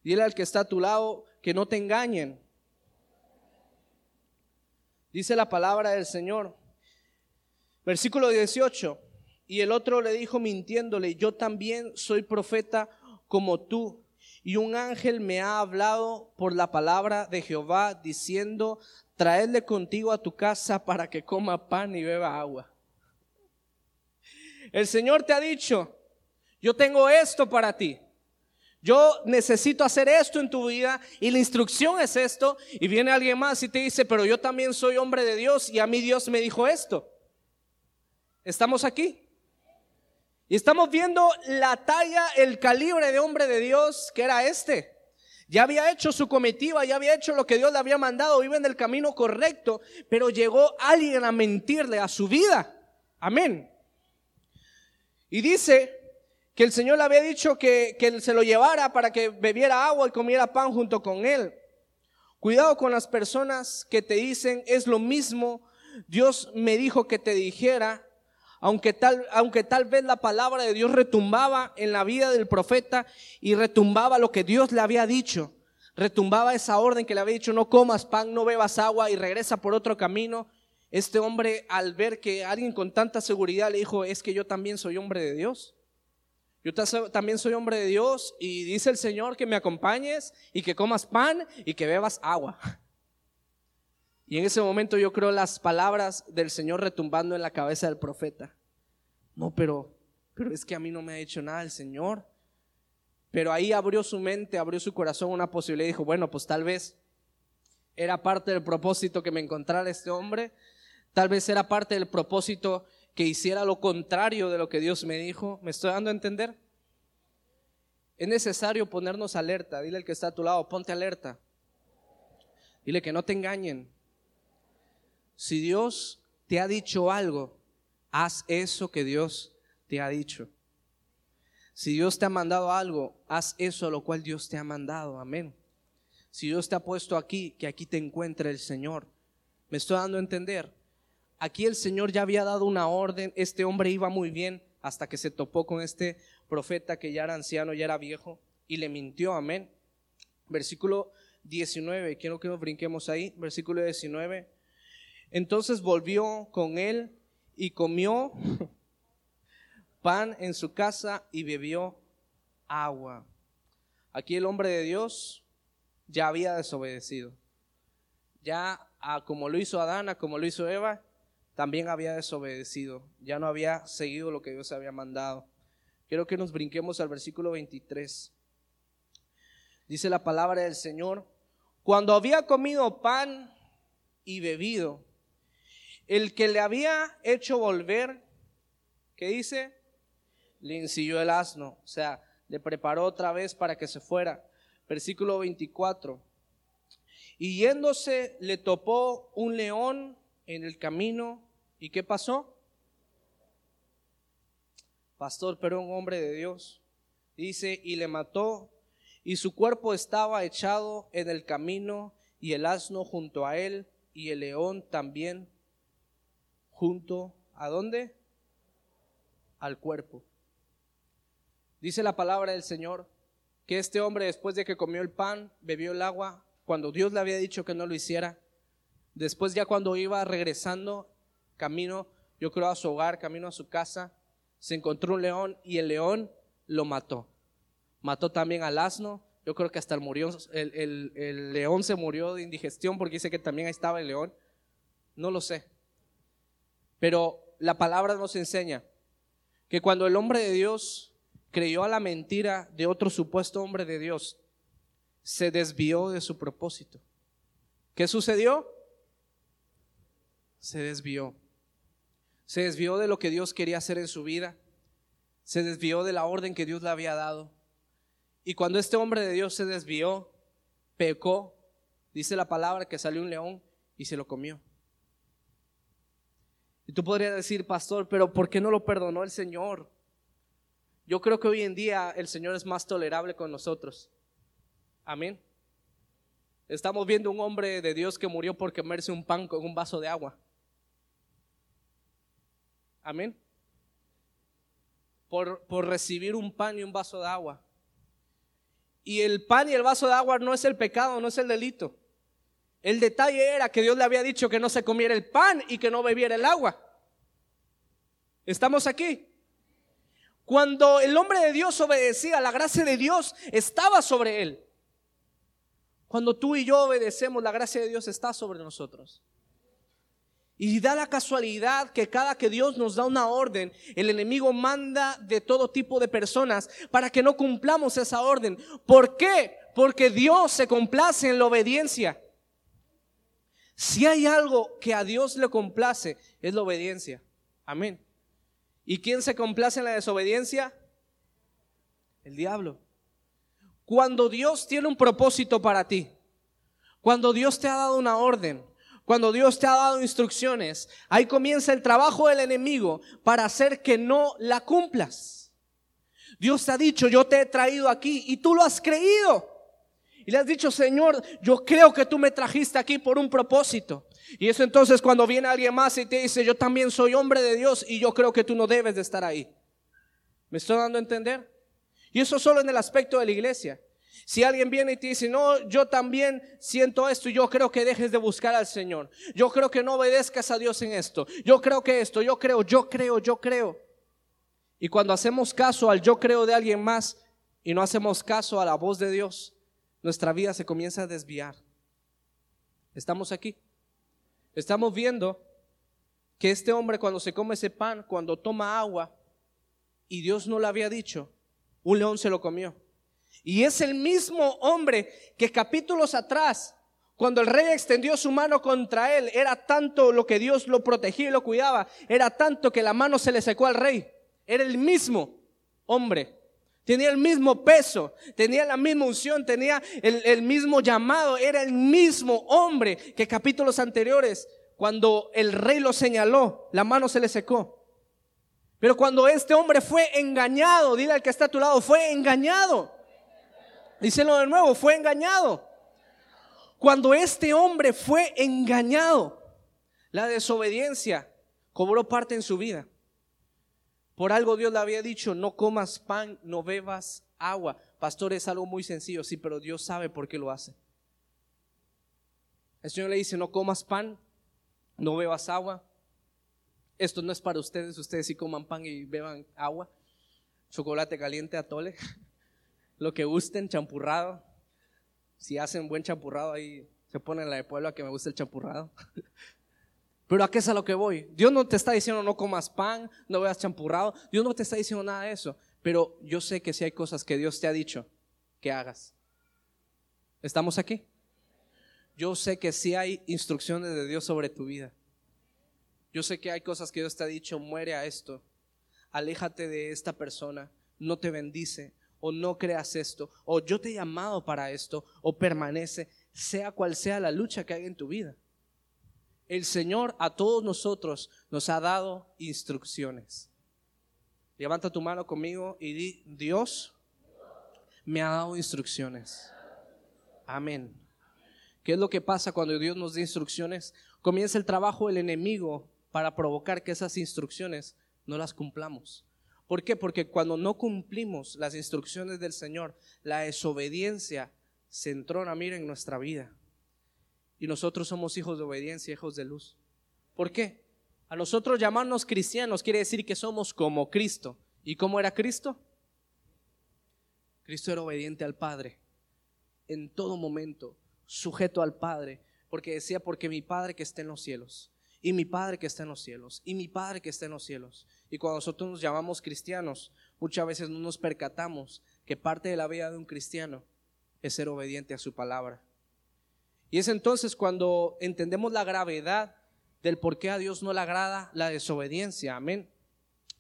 Dile al que está a tu lado que no te engañen. Dice la palabra del Señor. Versículo 18. Y el otro le dijo mintiéndole, yo también soy profeta como tú. Y un ángel me ha hablado por la palabra de Jehová diciendo, traedle contigo a tu casa para que coma pan y beba agua. El Señor te ha dicho, yo tengo esto para ti. Yo necesito hacer esto en tu vida y la instrucción es esto. Y viene alguien más y te dice, pero yo también soy hombre de Dios y a mí Dios me dijo esto. ¿Estamos aquí? Y estamos viendo la talla, el calibre de hombre de Dios que era este. Ya había hecho su comitiva, ya había hecho lo que Dios le había mandado, iba en el camino correcto, pero llegó alguien a mentirle a su vida. Amén. Y dice que el Señor le había dicho que, que se lo llevara para que bebiera agua y comiera pan junto con él. Cuidado con las personas que te dicen es lo mismo. Dios me dijo que te dijera aunque tal, aunque tal vez la palabra de Dios retumbaba en la vida del profeta y retumbaba lo que Dios le había dicho, retumbaba esa orden que le había dicho, no comas pan, no bebas agua y regresa por otro camino. Este hombre al ver que alguien con tanta seguridad le dijo, es que yo también soy hombre de Dios. Yo también soy hombre de Dios y dice el Señor que me acompañes y que comas pan y que bebas agua. Y en ese momento yo creo las palabras del Señor retumbando en la cabeza del profeta. No, pero, pero es que a mí no me ha hecho nada el Señor. Pero ahí abrió su mente, abrió su corazón una posibilidad y dijo, bueno, pues tal vez era parte del propósito que me encontrara este hombre. Tal vez era parte del propósito que hiciera lo contrario de lo que Dios me dijo. ¿Me estoy dando a entender? Es necesario ponernos alerta. Dile al que está a tu lado, ponte alerta. Dile que no te engañen. Si Dios te ha dicho algo, haz eso que Dios te ha dicho. Si Dios te ha mandado algo, haz eso a lo cual Dios te ha mandado. Amén. Si Dios te ha puesto aquí, que aquí te encuentre el Señor. Me estoy dando a entender. Aquí el Señor ya había dado una orden, este hombre iba muy bien hasta que se topó con este profeta que ya era anciano, ya era viejo, y le mintió, amén. Versículo 19, quiero que nos brinquemos ahí, versículo 19. Entonces volvió con él y comió pan en su casa y bebió agua. Aquí el hombre de Dios ya había desobedecido. Ya como lo hizo Adán, como lo hizo Eva, también había desobedecido, ya no había seguido lo que Dios había mandado. Quiero que nos brinquemos al versículo 23. Dice la palabra del Señor, cuando había comido pan y bebido, el que le había hecho volver, ¿qué dice? Le ensilló el asno, o sea, le preparó otra vez para que se fuera. Versículo 24. Y yéndose le topó un león en el camino ¿Y qué pasó? Pastor, pero un hombre de Dios. Dice, y le mató, y su cuerpo estaba echado en el camino, y el asno junto a él, y el león también junto a dónde? Al cuerpo. Dice la palabra del Señor que este hombre después de que comió el pan, bebió el agua, cuando Dios le había dicho que no lo hiciera, después ya cuando iba regresando, camino, yo creo, a su hogar, camino a su casa, se encontró un león y el león lo mató. Mató también al asno. Yo creo que hasta el, murió, el, el león se murió de indigestión porque dice que también ahí estaba el león. No lo sé. Pero la palabra nos enseña que cuando el hombre de Dios creyó a la mentira de otro supuesto hombre de Dios, se desvió de su propósito. ¿Qué sucedió? Se desvió. Se desvió de lo que Dios quería hacer en su vida. Se desvió de la orden que Dios le había dado. Y cuando este hombre de Dios se desvió, pecó, dice la palabra que salió un león y se lo comió. Y tú podrías decir, pastor, pero ¿por qué no lo perdonó el Señor? Yo creo que hoy en día el Señor es más tolerable con nosotros. Amén. Estamos viendo un hombre de Dios que murió por comerse un pan con un vaso de agua. Amén. Por, por recibir un pan y un vaso de agua. Y el pan y el vaso de agua no es el pecado, no es el delito. El detalle era que Dios le había dicho que no se comiera el pan y que no bebiera el agua. ¿Estamos aquí? Cuando el hombre de Dios obedecía, la gracia de Dios estaba sobre él. Cuando tú y yo obedecemos, la gracia de Dios está sobre nosotros. Y da la casualidad que cada que Dios nos da una orden, el enemigo manda de todo tipo de personas para que no cumplamos esa orden. ¿Por qué? Porque Dios se complace en la obediencia. Si hay algo que a Dios le complace, es la obediencia. Amén. ¿Y quién se complace en la desobediencia? El diablo. Cuando Dios tiene un propósito para ti, cuando Dios te ha dado una orden, cuando Dios te ha dado instrucciones, ahí comienza el trabajo del enemigo para hacer que no la cumplas. Dios te ha dicho, yo te he traído aquí y tú lo has creído. Y le has dicho, Señor, yo creo que tú me trajiste aquí por un propósito. Y eso entonces cuando viene alguien más y te dice, yo también soy hombre de Dios y yo creo que tú no debes de estar ahí. ¿Me estoy dando a entender? Y eso solo en el aspecto de la iglesia. Si alguien viene y te dice, no, yo también siento esto, y yo creo que dejes de buscar al Señor. Yo creo que no obedezcas a Dios en esto. Yo creo que esto, yo creo, yo creo, yo creo. Y cuando hacemos caso al yo creo de alguien más y no hacemos caso a la voz de Dios, nuestra vida se comienza a desviar. Estamos aquí. Estamos viendo que este hombre cuando se come ese pan, cuando toma agua, y Dios no le había dicho, un león se lo comió. Y es el mismo hombre que capítulos atrás, cuando el rey extendió su mano contra él, era tanto lo que Dios lo protegía y lo cuidaba, era tanto que la mano se le secó al rey. Era el mismo hombre. Tenía el mismo peso, tenía la misma unción, tenía el, el mismo llamado, era el mismo hombre que capítulos anteriores, cuando el rey lo señaló, la mano se le secó. Pero cuando este hombre fue engañado, dile al que está a tu lado, fue engañado. Díselo de nuevo, fue engañado. Cuando este hombre fue engañado, la desobediencia cobró parte en su vida. Por algo Dios le había dicho, no comas pan, no bebas agua. Pastor, es algo muy sencillo, sí, pero Dios sabe por qué lo hace. El Señor le dice, no comas pan, no bebas agua. Esto no es para ustedes, ustedes sí coman pan y beban agua. Chocolate caliente, atole, lo que gusten, champurrado. Si hacen buen champurrado ahí, se ponen la de Puebla que me gusta el champurrado. Pero ¿a qué es a lo que voy? Dios no te está diciendo no comas pan, no veas champurrado. Dios no te está diciendo nada de eso. Pero yo sé que si hay cosas que Dios te ha dicho que hagas. ¿Estamos aquí? Yo sé que si hay instrucciones de Dios sobre tu vida. Yo sé que hay cosas que Dios te ha dicho, muere a esto, aléjate de esta persona, no te bendice, o no creas esto, o yo te he llamado para esto, o permanece, sea cual sea la lucha que hay en tu vida. El Señor a todos nosotros nos ha dado instrucciones. Levanta tu mano conmigo y di, Dios me ha dado instrucciones. Amén. ¿Qué es lo que pasa cuando Dios nos da instrucciones? Comienza el trabajo del enemigo para provocar que esas instrucciones no las cumplamos. ¿Por qué? Porque cuando no cumplimos las instrucciones del Señor, la desobediencia se entrona, mira, en nuestra vida. Y nosotros somos hijos de obediencia, hijos de luz. ¿Por qué? A nosotros llamarnos cristianos quiere decir que somos como Cristo. ¿Y cómo era Cristo? Cristo era obediente al Padre en todo momento, sujeto al Padre, porque decía, porque mi Padre que está en los cielos, y mi Padre que está en los cielos, y mi Padre que está en los cielos. Y cuando nosotros nos llamamos cristianos, muchas veces no nos percatamos que parte de la vida de un cristiano es ser obediente a su palabra. Y es entonces cuando entendemos la gravedad del por qué a Dios no le agrada la desobediencia. Amén.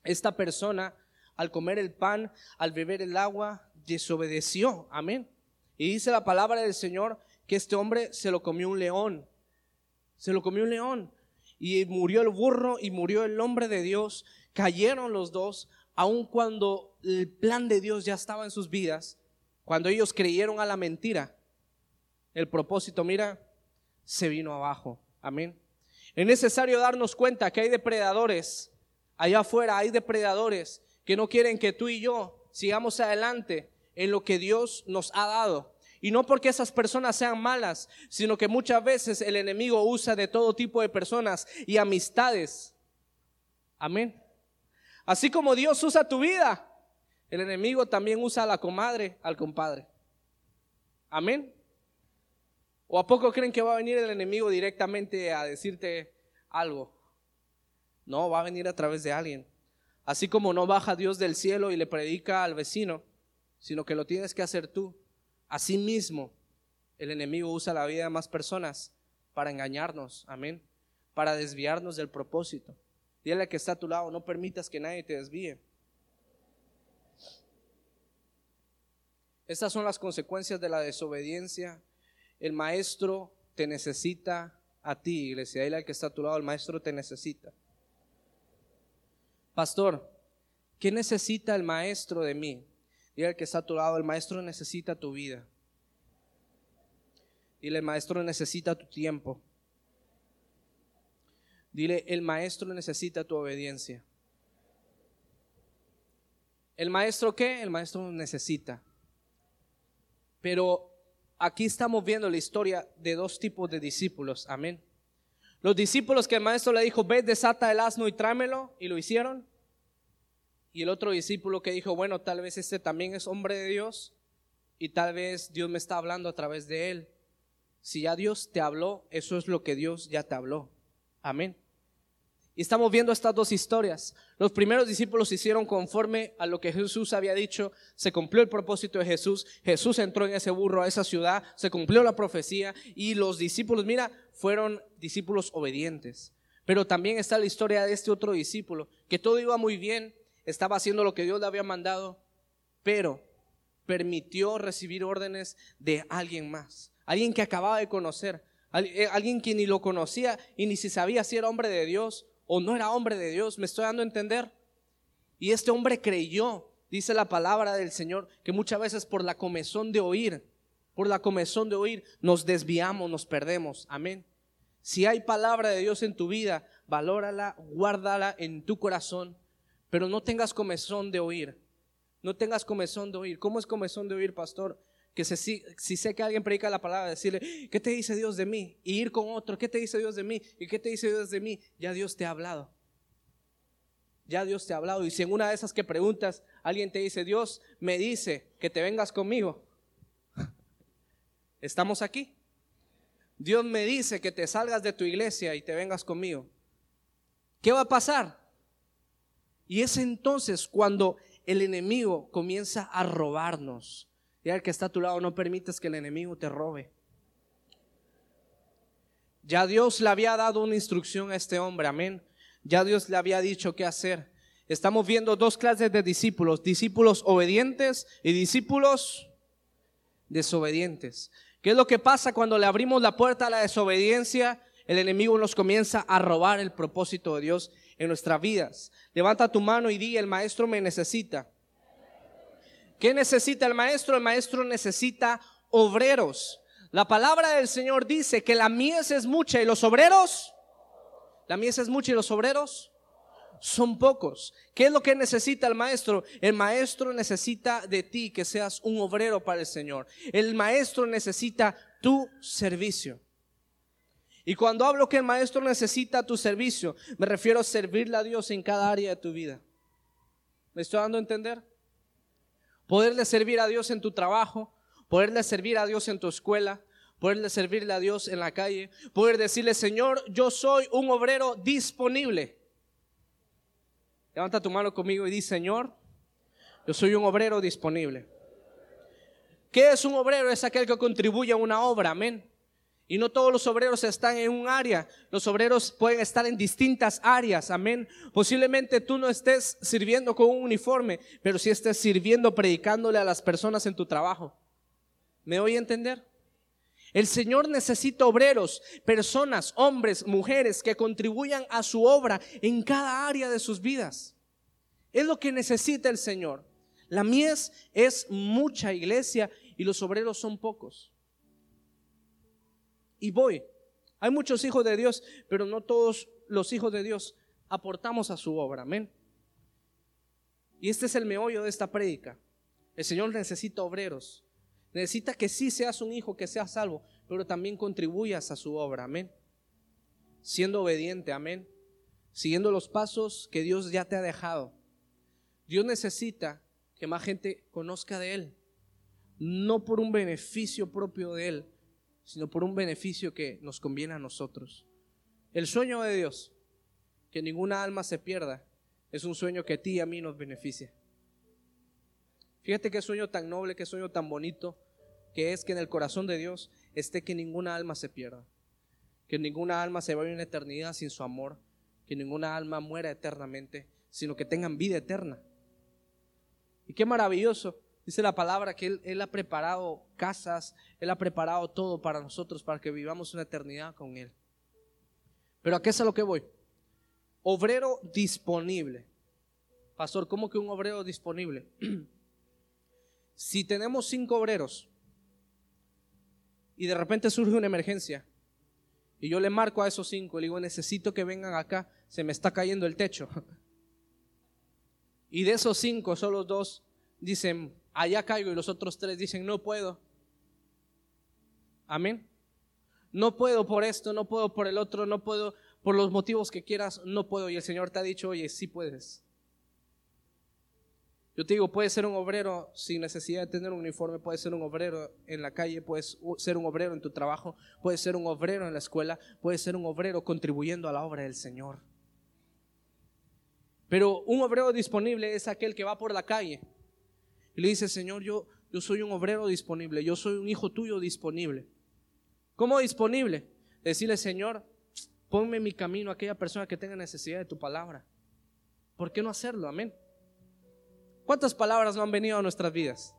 Esta persona, al comer el pan, al beber el agua, desobedeció. Amén. Y dice la palabra del Señor que este hombre se lo comió un león. Se lo comió un león. Y murió el burro y murió el hombre de Dios. Cayeron los dos, aun cuando el plan de Dios ya estaba en sus vidas, cuando ellos creyeron a la mentira el propósito, mira, se vino abajo. Amén. Es necesario darnos cuenta que hay depredadores allá afuera, hay depredadores que no quieren que tú y yo sigamos adelante en lo que Dios nos ha dado. Y no porque esas personas sean malas, sino que muchas veces el enemigo usa de todo tipo de personas y amistades. Amén. Así como Dios usa tu vida, el enemigo también usa a la comadre, al compadre. Amén. ¿O a poco creen que va a venir el enemigo directamente a decirte algo? No, va a venir a través de alguien. Así como no baja Dios del cielo y le predica al vecino, sino que lo tienes que hacer tú. Así mismo, el enemigo usa la vida de más personas para engañarnos, amén, para desviarnos del propósito. Dile que está a tu lado, no permitas que nadie te desvíe. Estas son las consecuencias de la desobediencia el maestro te necesita a ti, iglesia. Dile al que está a tu lado, el maestro te necesita. Pastor, ¿qué necesita el maestro de mí? Dile al que está a tu lado, el maestro necesita tu vida. Dile, el maestro necesita tu tiempo. Dile, el maestro necesita tu obediencia. ¿El maestro qué? El maestro necesita. Pero aquí estamos viendo la historia de dos tipos de discípulos. Amén. Los discípulos que el maestro le dijo, ve, desata el asno y tráemelo, y lo hicieron. Y el otro discípulo que dijo, bueno, tal vez este también es hombre de Dios y tal vez Dios me está hablando a través de él. Si ya Dios te habló, eso es lo que Dios ya te habló. Amén. Y estamos viendo estas dos historias. Los primeros discípulos hicieron conforme a lo que Jesús había dicho. Se cumplió el propósito de Jesús. Jesús entró en ese burro a esa ciudad. Se cumplió la profecía. Y los discípulos, mira, fueron discípulos obedientes. Pero también está la historia de este otro discípulo, que todo iba muy bien. Estaba haciendo lo que Dios le había mandado. Pero permitió recibir órdenes de alguien más. Alguien que acababa de conocer. Eh, alguien que ni lo conocía y ni si sabía si era hombre de Dios o no era hombre de Dios, me estoy dando a entender. Y este hombre creyó, dice la palabra del Señor, que muchas veces por la comezón de oír, por la comezón de oír, nos desviamos, nos perdemos. Amén. Si hay palabra de Dios en tu vida, valórala, guárdala en tu corazón, pero no tengas comezón de oír. No tengas comezón de oír. ¿Cómo es comezón de oír, pastor? Que si, sé que alguien predica la palabra, decirle, ¿qué te dice Dios de mí? Y ir con otro, ¿qué te dice Dios de mí? ¿Y qué te dice Dios de mí? Ya Dios te ha hablado. Ya Dios te ha hablado. Y si en una de esas que preguntas, alguien te dice, Dios me dice que te vengas conmigo, estamos aquí. Dios me dice que te salgas de tu iglesia y te vengas conmigo. ¿Qué va a pasar? Y es entonces cuando el enemigo comienza a robarnos y al que está a tu lado, no permites que el enemigo te robe. Ya Dios le había dado una instrucción a este hombre, amén. Ya Dios le había dicho qué hacer. Estamos viendo dos clases de discípulos, discípulos obedientes y discípulos desobedientes. ¿Qué es lo que pasa cuando le abrimos la puerta a la desobediencia? El enemigo nos comienza a robar el propósito de Dios en nuestras vidas. Levanta tu mano y di, el maestro me necesita. ¿Qué necesita el maestro? El maestro necesita obreros. La palabra del Señor dice que la mies es mucha y los obreros, la mies es mucha y los obreros son pocos. ¿Qué es lo que necesita el maestro? El maestro necesita de ti que seas un obrero para el Señor. El maestro necesita tu servicio. Y cuando hablo que el maestro necesita tu servicio, me refiero a servirle a Dios en cada área de tu vida. ¿Me estoy dando a entender? Poderle servir a Dios en tu trabajo, poderle servir a Dios en tu escuela, poderle servirle a Dios en la calle, poder decirle, Señor, yo soy un obrero disponible. Levanta tu mano conmigo y di, Señor, yo soy un obrero disponible. ¿Qué es un obrero? Es aquel que contribuye a una obra, amén. Y no todos los obreros están en un área. Los obreros pueden estar en distintas áreas. Amén. Posiblemente tú no estés sirviendo con un uniforme, pero si estés sirviendo, predicándole a las personas en tu trabajo. ¿Me voy a entender? El Señor necesita obreros, personas, hombres, mujeres que contribuyan a su obra en cada área de sus vidas. Es lo que necesita el Señor. La mies es mucha iglesia y los obreros son pocos y voy. Hay muchos hijos de Dios, pero no todos los hijos de Dios aportamos a su obra. Amén. Y este es el meollo de esta prédica. El Señor necesita obreros. Necesita que sí seas un hijo, que seas salvo, pero también contribuyas a su obra. Amén. Siendo obediente. Amén. Siguiendo los pasos que Dios ya te ha dejado. Dios necesita que más gente conozca de Él. No por un beneficio propio de Él, sino por un beneficio que nos conviene a nosotros. El sueño de Dios, que ninguna alma se pierda, es un sueño que a ti y a mí nos beneficia. Fíjate qué sueño tan noble, qué sueño tan bonito, que es que en el corazón de Dios esté que ninguna alma se pierda, que ninguna alma se vaya en eternidad sin su amor, que ninguna alma muera eternamente, sino que tengan vida eterna. Y qué maravilloso Dice la palabra que él, ha preparado casas, Él ha preparado todo para nosotros, para que vivamos una eternidad con Él. Pero ¿a qué es a lo que voy? Obrero disponible. Pastor, ¿cómo que un obrero disponible? si tenemos cinco obreros y de repente surge una emergencia y yo le marco a esos cinco, le digo, necesito que vengan acá, se me está cayendo el techo. y de esos cinco, solo dos dicen, allá caigo y los otros tres dicen, no puedo. Amén. No puedo por esto, no puedo por el otro, no puedo por los motivos que quieras, no puedo. Y el Señor te ha dicho, oye, sí puedes. Yo te digo, puede ser un obrero sin necesidad de tener un uniforme, puede ser un obrero en la calle, puede ser un obrero en tu trabajo, puede ser un obrero en la escuela, puede ser un obrero contribuyendo a la obra del Señor. Pero un obrero disponible es aquel que va por la calle y le dice, Señor, yo, yo soy un obrero disponible, yo soy un hijo tuyo disponible. ¿Cómo disponible? Decirle, Señor, ponme en mi camino a aquella persona que tenga necesidad de tu palabra. ¿Por qué no hacerlo? Amén. ¿Cuántas palabras no han venido a nuestras vidas?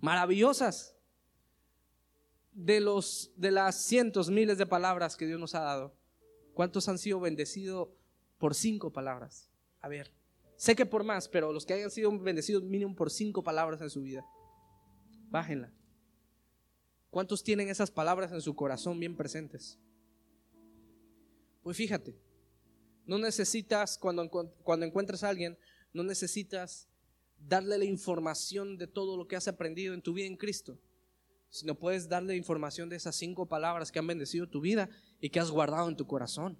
Maravillosas. De, los, de las cientos, miles de palabras que Dios nos ha dado, ¿cuántos han sido bendecidos por cinco palabras? A ver, sé que por más, pero los que hayan sido bendecidos mínimo por cinco palabras en su vida, bájenla. ¿Cuántos tienen esas palabras en su corazón bien presentes? Pues fíjate, no necesitas, cuando, cuando encuentres a alguien, no necesitas darle la información de todo lo que has aprendido en tu vida en Cristo, sino puedes darle información de esas cinco palabras que han bendecido tu vida y que has guardado en tu corazón.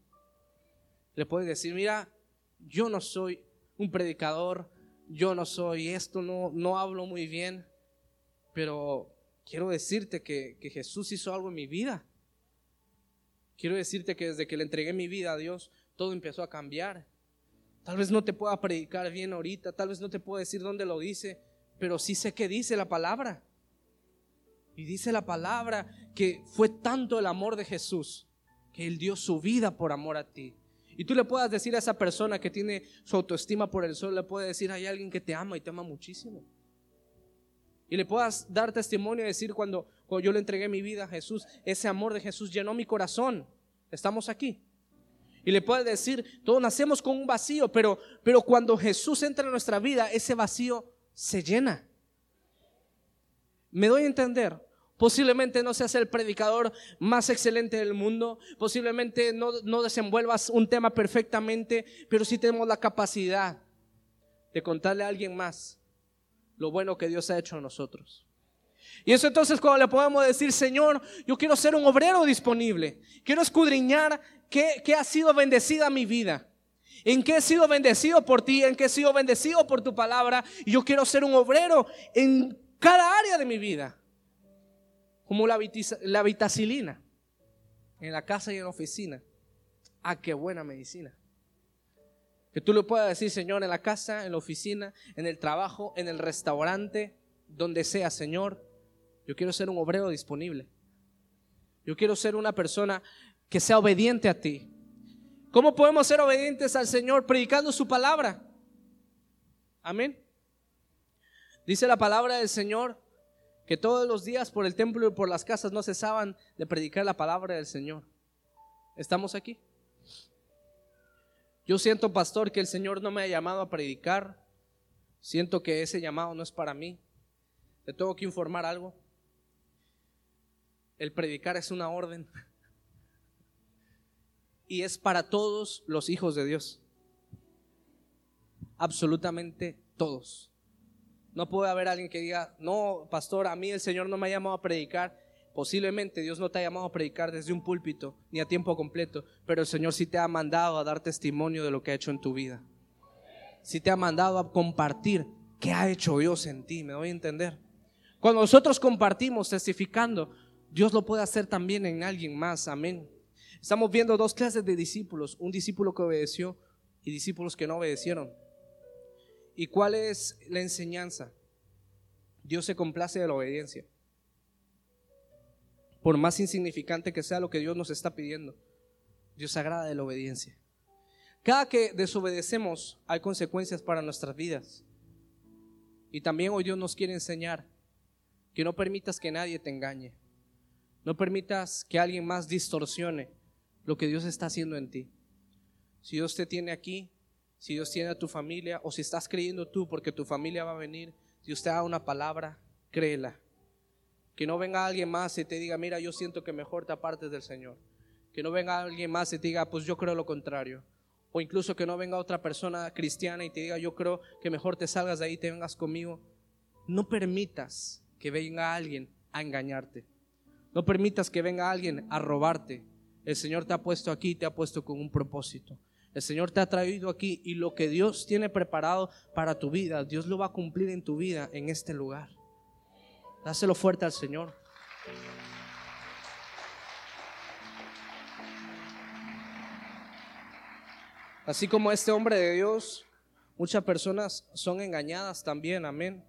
Le puedes decir, mira, yo no soy un predicador, yo no soy esto, no, no hablo muy bien, pero quiero decirte que, que Jesús hizo algo en mi vida. Quiero decirte que desde que le entregué mi vida a Dios, todo empezó a cambiar. Tal vez no te pueda predicar bien ahorita, tal vez no te pueda decir dónde lo dice, pero sí sé que dice la palabra. Y dice la palabra que fue tanto el amor de Jesús que Él dio su vida por amor a ti. Y tú le puedas decir a esa persona que tiene su autoestima por el sol, le puedes decir, hay alguien que te ama y te ama muchísimo. Y le puedas dar testimonio y decir cuando, yo le entregué mi vida a Jesús, ese amor de Jesús llenó mi corazón. Estamos aquí. Y le puede decir, todos nacemos con un vacío, pero, pero cuando Jesús entra en nuestra vida, ese vacío se llena. Me doy a entender. Posiblemente no seas el predicador más excelente del mundo, posiblemente no, no desenvuelvas un tema perfectamente, pero sí tenemos la capacidad de contarle a alguien más lo bueno que Dios ha hecho en nosotros. Y eso entonces cuando le podemos decir, Señor, yo quiero ser un obrero disponible, quiero escudriñar ¿Qué, ha sido bendecida mi vida? ¿En qué he sido bendecido por ti? ¿En qué he sido bendecido por tu palabra? Y yo quiero ser un obrero en cada área de mi vida. Como la, vitacilina. En la casa y en la oficina. Ah, qué buena medicina. Que tú le puedas decir, Señor, en la casa, en la oficina, en el trabajo, en el restaurante, donde sea, Señor, yo quiero ser un obrero disponible. Yo quiero ser una persona que sea obediente a ti. ¿Cómo podemos ser obedientes al Señor predicando su palabra? Amén. Dice la palabra del Señor que todos los días por el templo y por las casas no cesaban de predicar la palabra del Señor. ¿Estamos aquí? Yo siento, pastor, que el Señor no me ha llamado a predicar. Siento que ese llamado no es para mí. Te tengo que informar algo. El predicar es una orden y es para todos los hijos de Dios. Absolutamente todos. No puede haber alguien que diga, no, pastor, a mí el Señor no me ha llamado a predicar. Posiblemente Dios no te ha llamado a predicar desde un púlpito ni a tiempo completo, pero el Señor sí te ha mandado a dar testimonio de lo que ha hecho en tu vida. Sí te ha mandado a compartir qué ha hecho Dios en ti, me doy a entender. Cuando nosotros compartimos testificando, Dios lo puede hacer también en alguien más, amén. Estamos viendo dos clases de discípulos, un discípulo que obedeció y discípulos que no obedecieron. ¿Y cuál es la enseñanza? Dios se complace de la obediencia. Por más insignificante que sea lo que Dios nos está pidiendo, Dios agrada de la obediencia. Cada que desobedecemos hay consecuencias para nuestras vidas. Y también hoy Dios nos quiere enseñar que no permitas que nadie te engañe. No permitas que alguien más distorsione lo que Dios está haciendo en ti. Si Dios te tiene aquí, si Dios tiene a tu familia, o si estás creyendo tú porque tu familia va a venir, si usted da una palabra, créela. Que no venga alguien más y te diga, mira, yo siento que mejor te apartes del Señor. Que no venga alguien más y te diga, pues yo creo lo contrario. O incluso que no venga otra persona cristiana y te diga, yo creo que mejor te salgas de ahí te vengas conmigo. No permitas que venga alguien a engañarte. No permitas que venga alguien a robarte. El Señor te ha puesto aquí, te ha puesto con un propósito. El Señor te ha traído aquí y lo que Dios tiene preparado para tu vida, Dios lo va a cumplir en tu vida en este lugar. Dáselo fuerte al Señor. Así como este hombre de Dios, muchas personas son engañadas también, amén.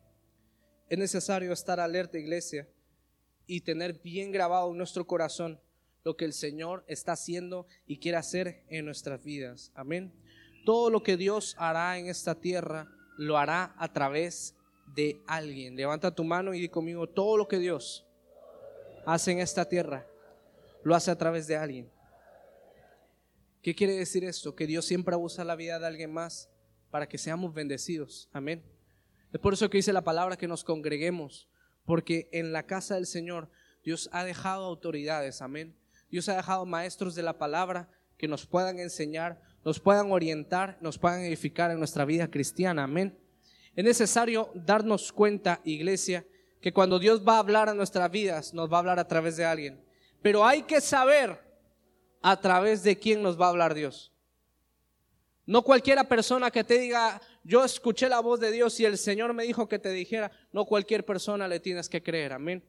Es necesario estar alerta, iglesia, y tener bien grabado en nuestro corazón lo que el Señor está haciendo y quiere hacer en nuestras vidas. Amén. Todo lo que Dios hará en esta tierra lo hará a través de alguien. Levanta tu mano y di conmigo, todo lo que Dios hace en esta tierra lo hace a través de alguien. ¿Qué quiere decir esto? Que Dios siempre usa la vida de alguien más para que seamos bendecidos. Amén. Es por eso que dice la palabra que nos congreguemos, porque en la casa del Señor Dios ha dejado autoridades. Amén. Dios ha dejado maestros de la palabra que nos puedan enseñar, nos puedan orientar, nos puedan edificar en nuestra vida cristiana. Amén. Es necesario darnos cuenta, iglesia, que cuando Dios va a hablar a nuestras vidas, nos va a hablar a través de alguien. Pero hay que saber a través de quién nos va a hablar Dios. No cualquiera persona que te diga, yo escuché la voz de Dios y el Señor me dijo que te dijera, no cualquier persona le tienes que creer, amén.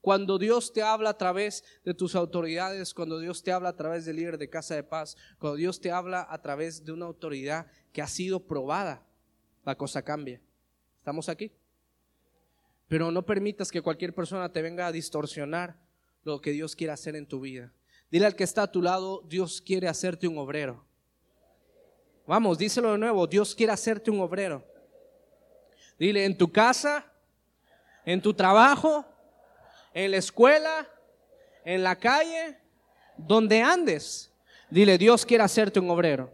Cuando Dios te habla a través de tus autoridades, cuando Dios te habla a través del líder de casa de paz, cuando Dios te habla a través de una autoridad que ha sido probada, la cosa cambia. ¿Estamos aquí? Pero no permitas que cualquier persona te venga a distorsionar lo que Dios quiere hacer en tu vida. Dile al que está a tu lado, Dios quiere hacerte un obrero. Vamos, díselo de nuevo, Dios quiere hacerte un obrero. Dile, en tu casa, en tu trabajo, en la escuela, en la calle, donde andes. Dile, Dios quiere hacerte un obrero.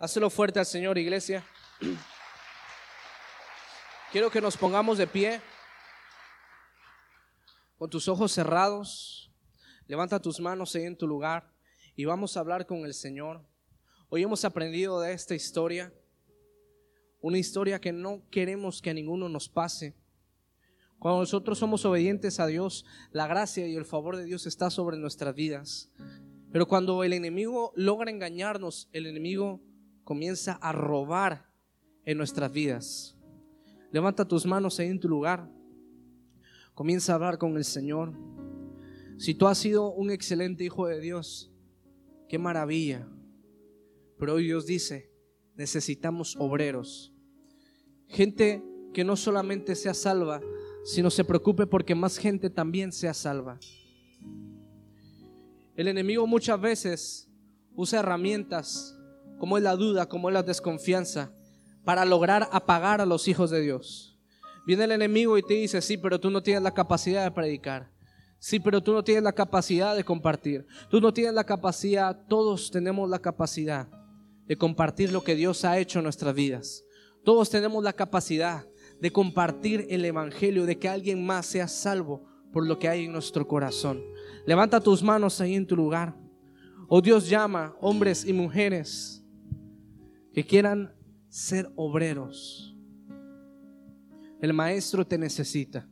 Hazlo fuerte al Señor, iglesia. Quiero que nos pongamos de pie, con tus ojos cerrados. Levanta tus manos ahí en tu lugar y vamos a hablar con el Señor. Hoy hemos aprendido de esta historia, una historia que no queremos que a ninguno nos pase. Cuando nosotros somos obedientes a Dios, la gracia y el favor de Dios está sobre nuestras vidas. Pero cuando el enemigo logra engañarnos, el enemigo comienza a robar en nuestras vidas. Levanta tus manos ahí en tu lugar. Comienza a hablar con el Señor. Si tú has sido un excelente hijo de Dios, qué maravilla. Pero hoy Dios dice, necesitamos obreros. Gente que no solamente sea salva, sino se preocupe porque más gente también sea salva. El enemigo muchas veces usa herramientas como es la duda, como es la desconfianza, para lograr apagar a los hijos de Dios. Viene el enemigo y te dice, sí, pero tú no tienes la capacidad de predicar. Sí, pero tú no tienes la capacidad de compartir. Tú no tienes la capacidad, todos tenemos la capacidad de compartir lo que Dios ha hecho en nuestras vidas. Todos tenemos la capacidad de compartir el Evangelio, de que alguien más sea salvo por lo que hay en nuestro corazón. Levanta tus manos ahí en tu lugar. Oh Dios llama hombres y mujeres que quieran ser obreros. El maestro te necesita.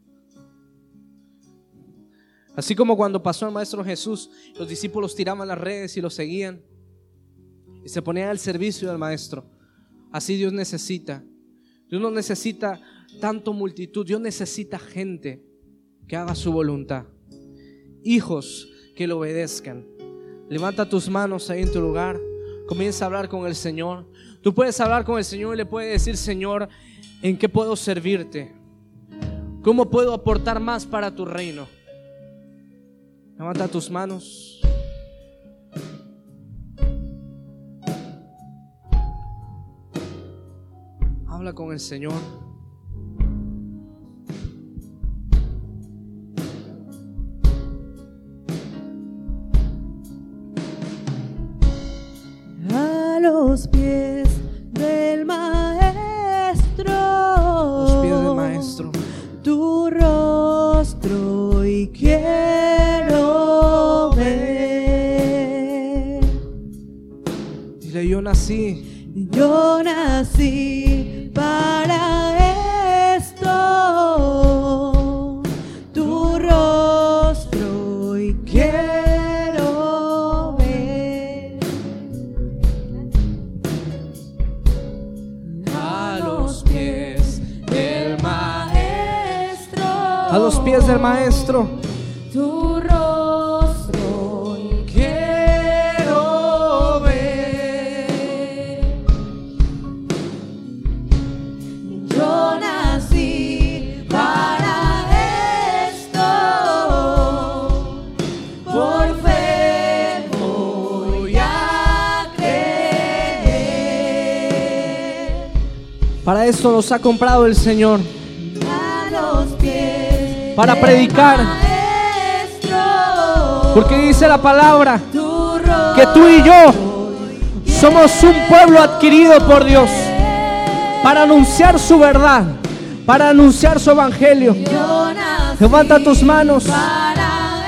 Así como cuando pasó el Maestro Jesús, los discípulos tiraban las redes y lo seguían y se ponían al servicio del Maestro. Así Dios necesita. Dios no necesita tanto multitud, Dios necesita gente que haga su voluntad. Hijos que le obedezcan. Levanta tus manos ahí en tu lugar. Comienza a hablar con el Señor. Tú puedes hablar con el Señor y le puedes decir, Señor, ¿en qué puedo servirte? ¿Cómo puedo aportar más para tu reino? Levanta tus manos. Habla con el Señor. A los pies del maestro. Los pies del maestro. Tu rostro y quiero ver. Dile, yo nací Yo nací pies del Maestro. tu rostro quiero ver. Yo nací para esto, por fe voy a creer. Para esto nos ha comprado el Señor. Para predicar. Porque dice la palabra que tú y yo somos un pueblo adquirido por Dios para anunciar su verdad, para anunciar su evangelio. Levanta tus manos. para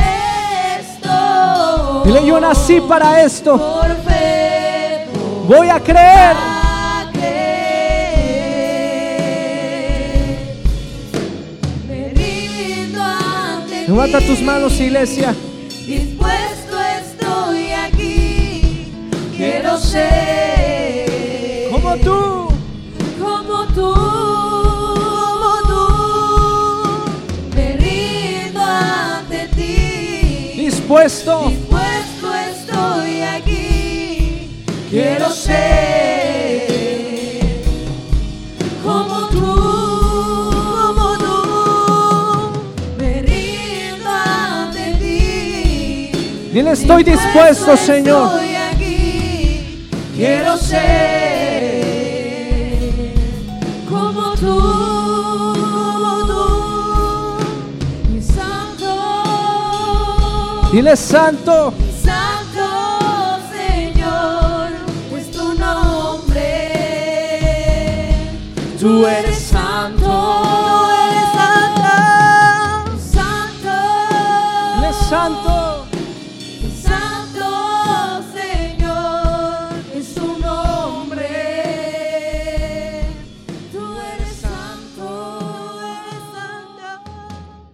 esto. Dile, yo nací para esto. Voy a creer. Levanta tus manos, iglesia. Dispuesto estoy aquí. Quiero ser Como tú. como tú, como tú. Me rindo ante ti. Dispuesto. Dispuesto estoy aquí. Quiero ser Estoy dispuesto, Señor. Estoy aquí. Quiero ser como tú. Dile, santo. Santo Señor, es tu nombre. Tú eres santo. Tú eres santo. Santo. Dile, santo.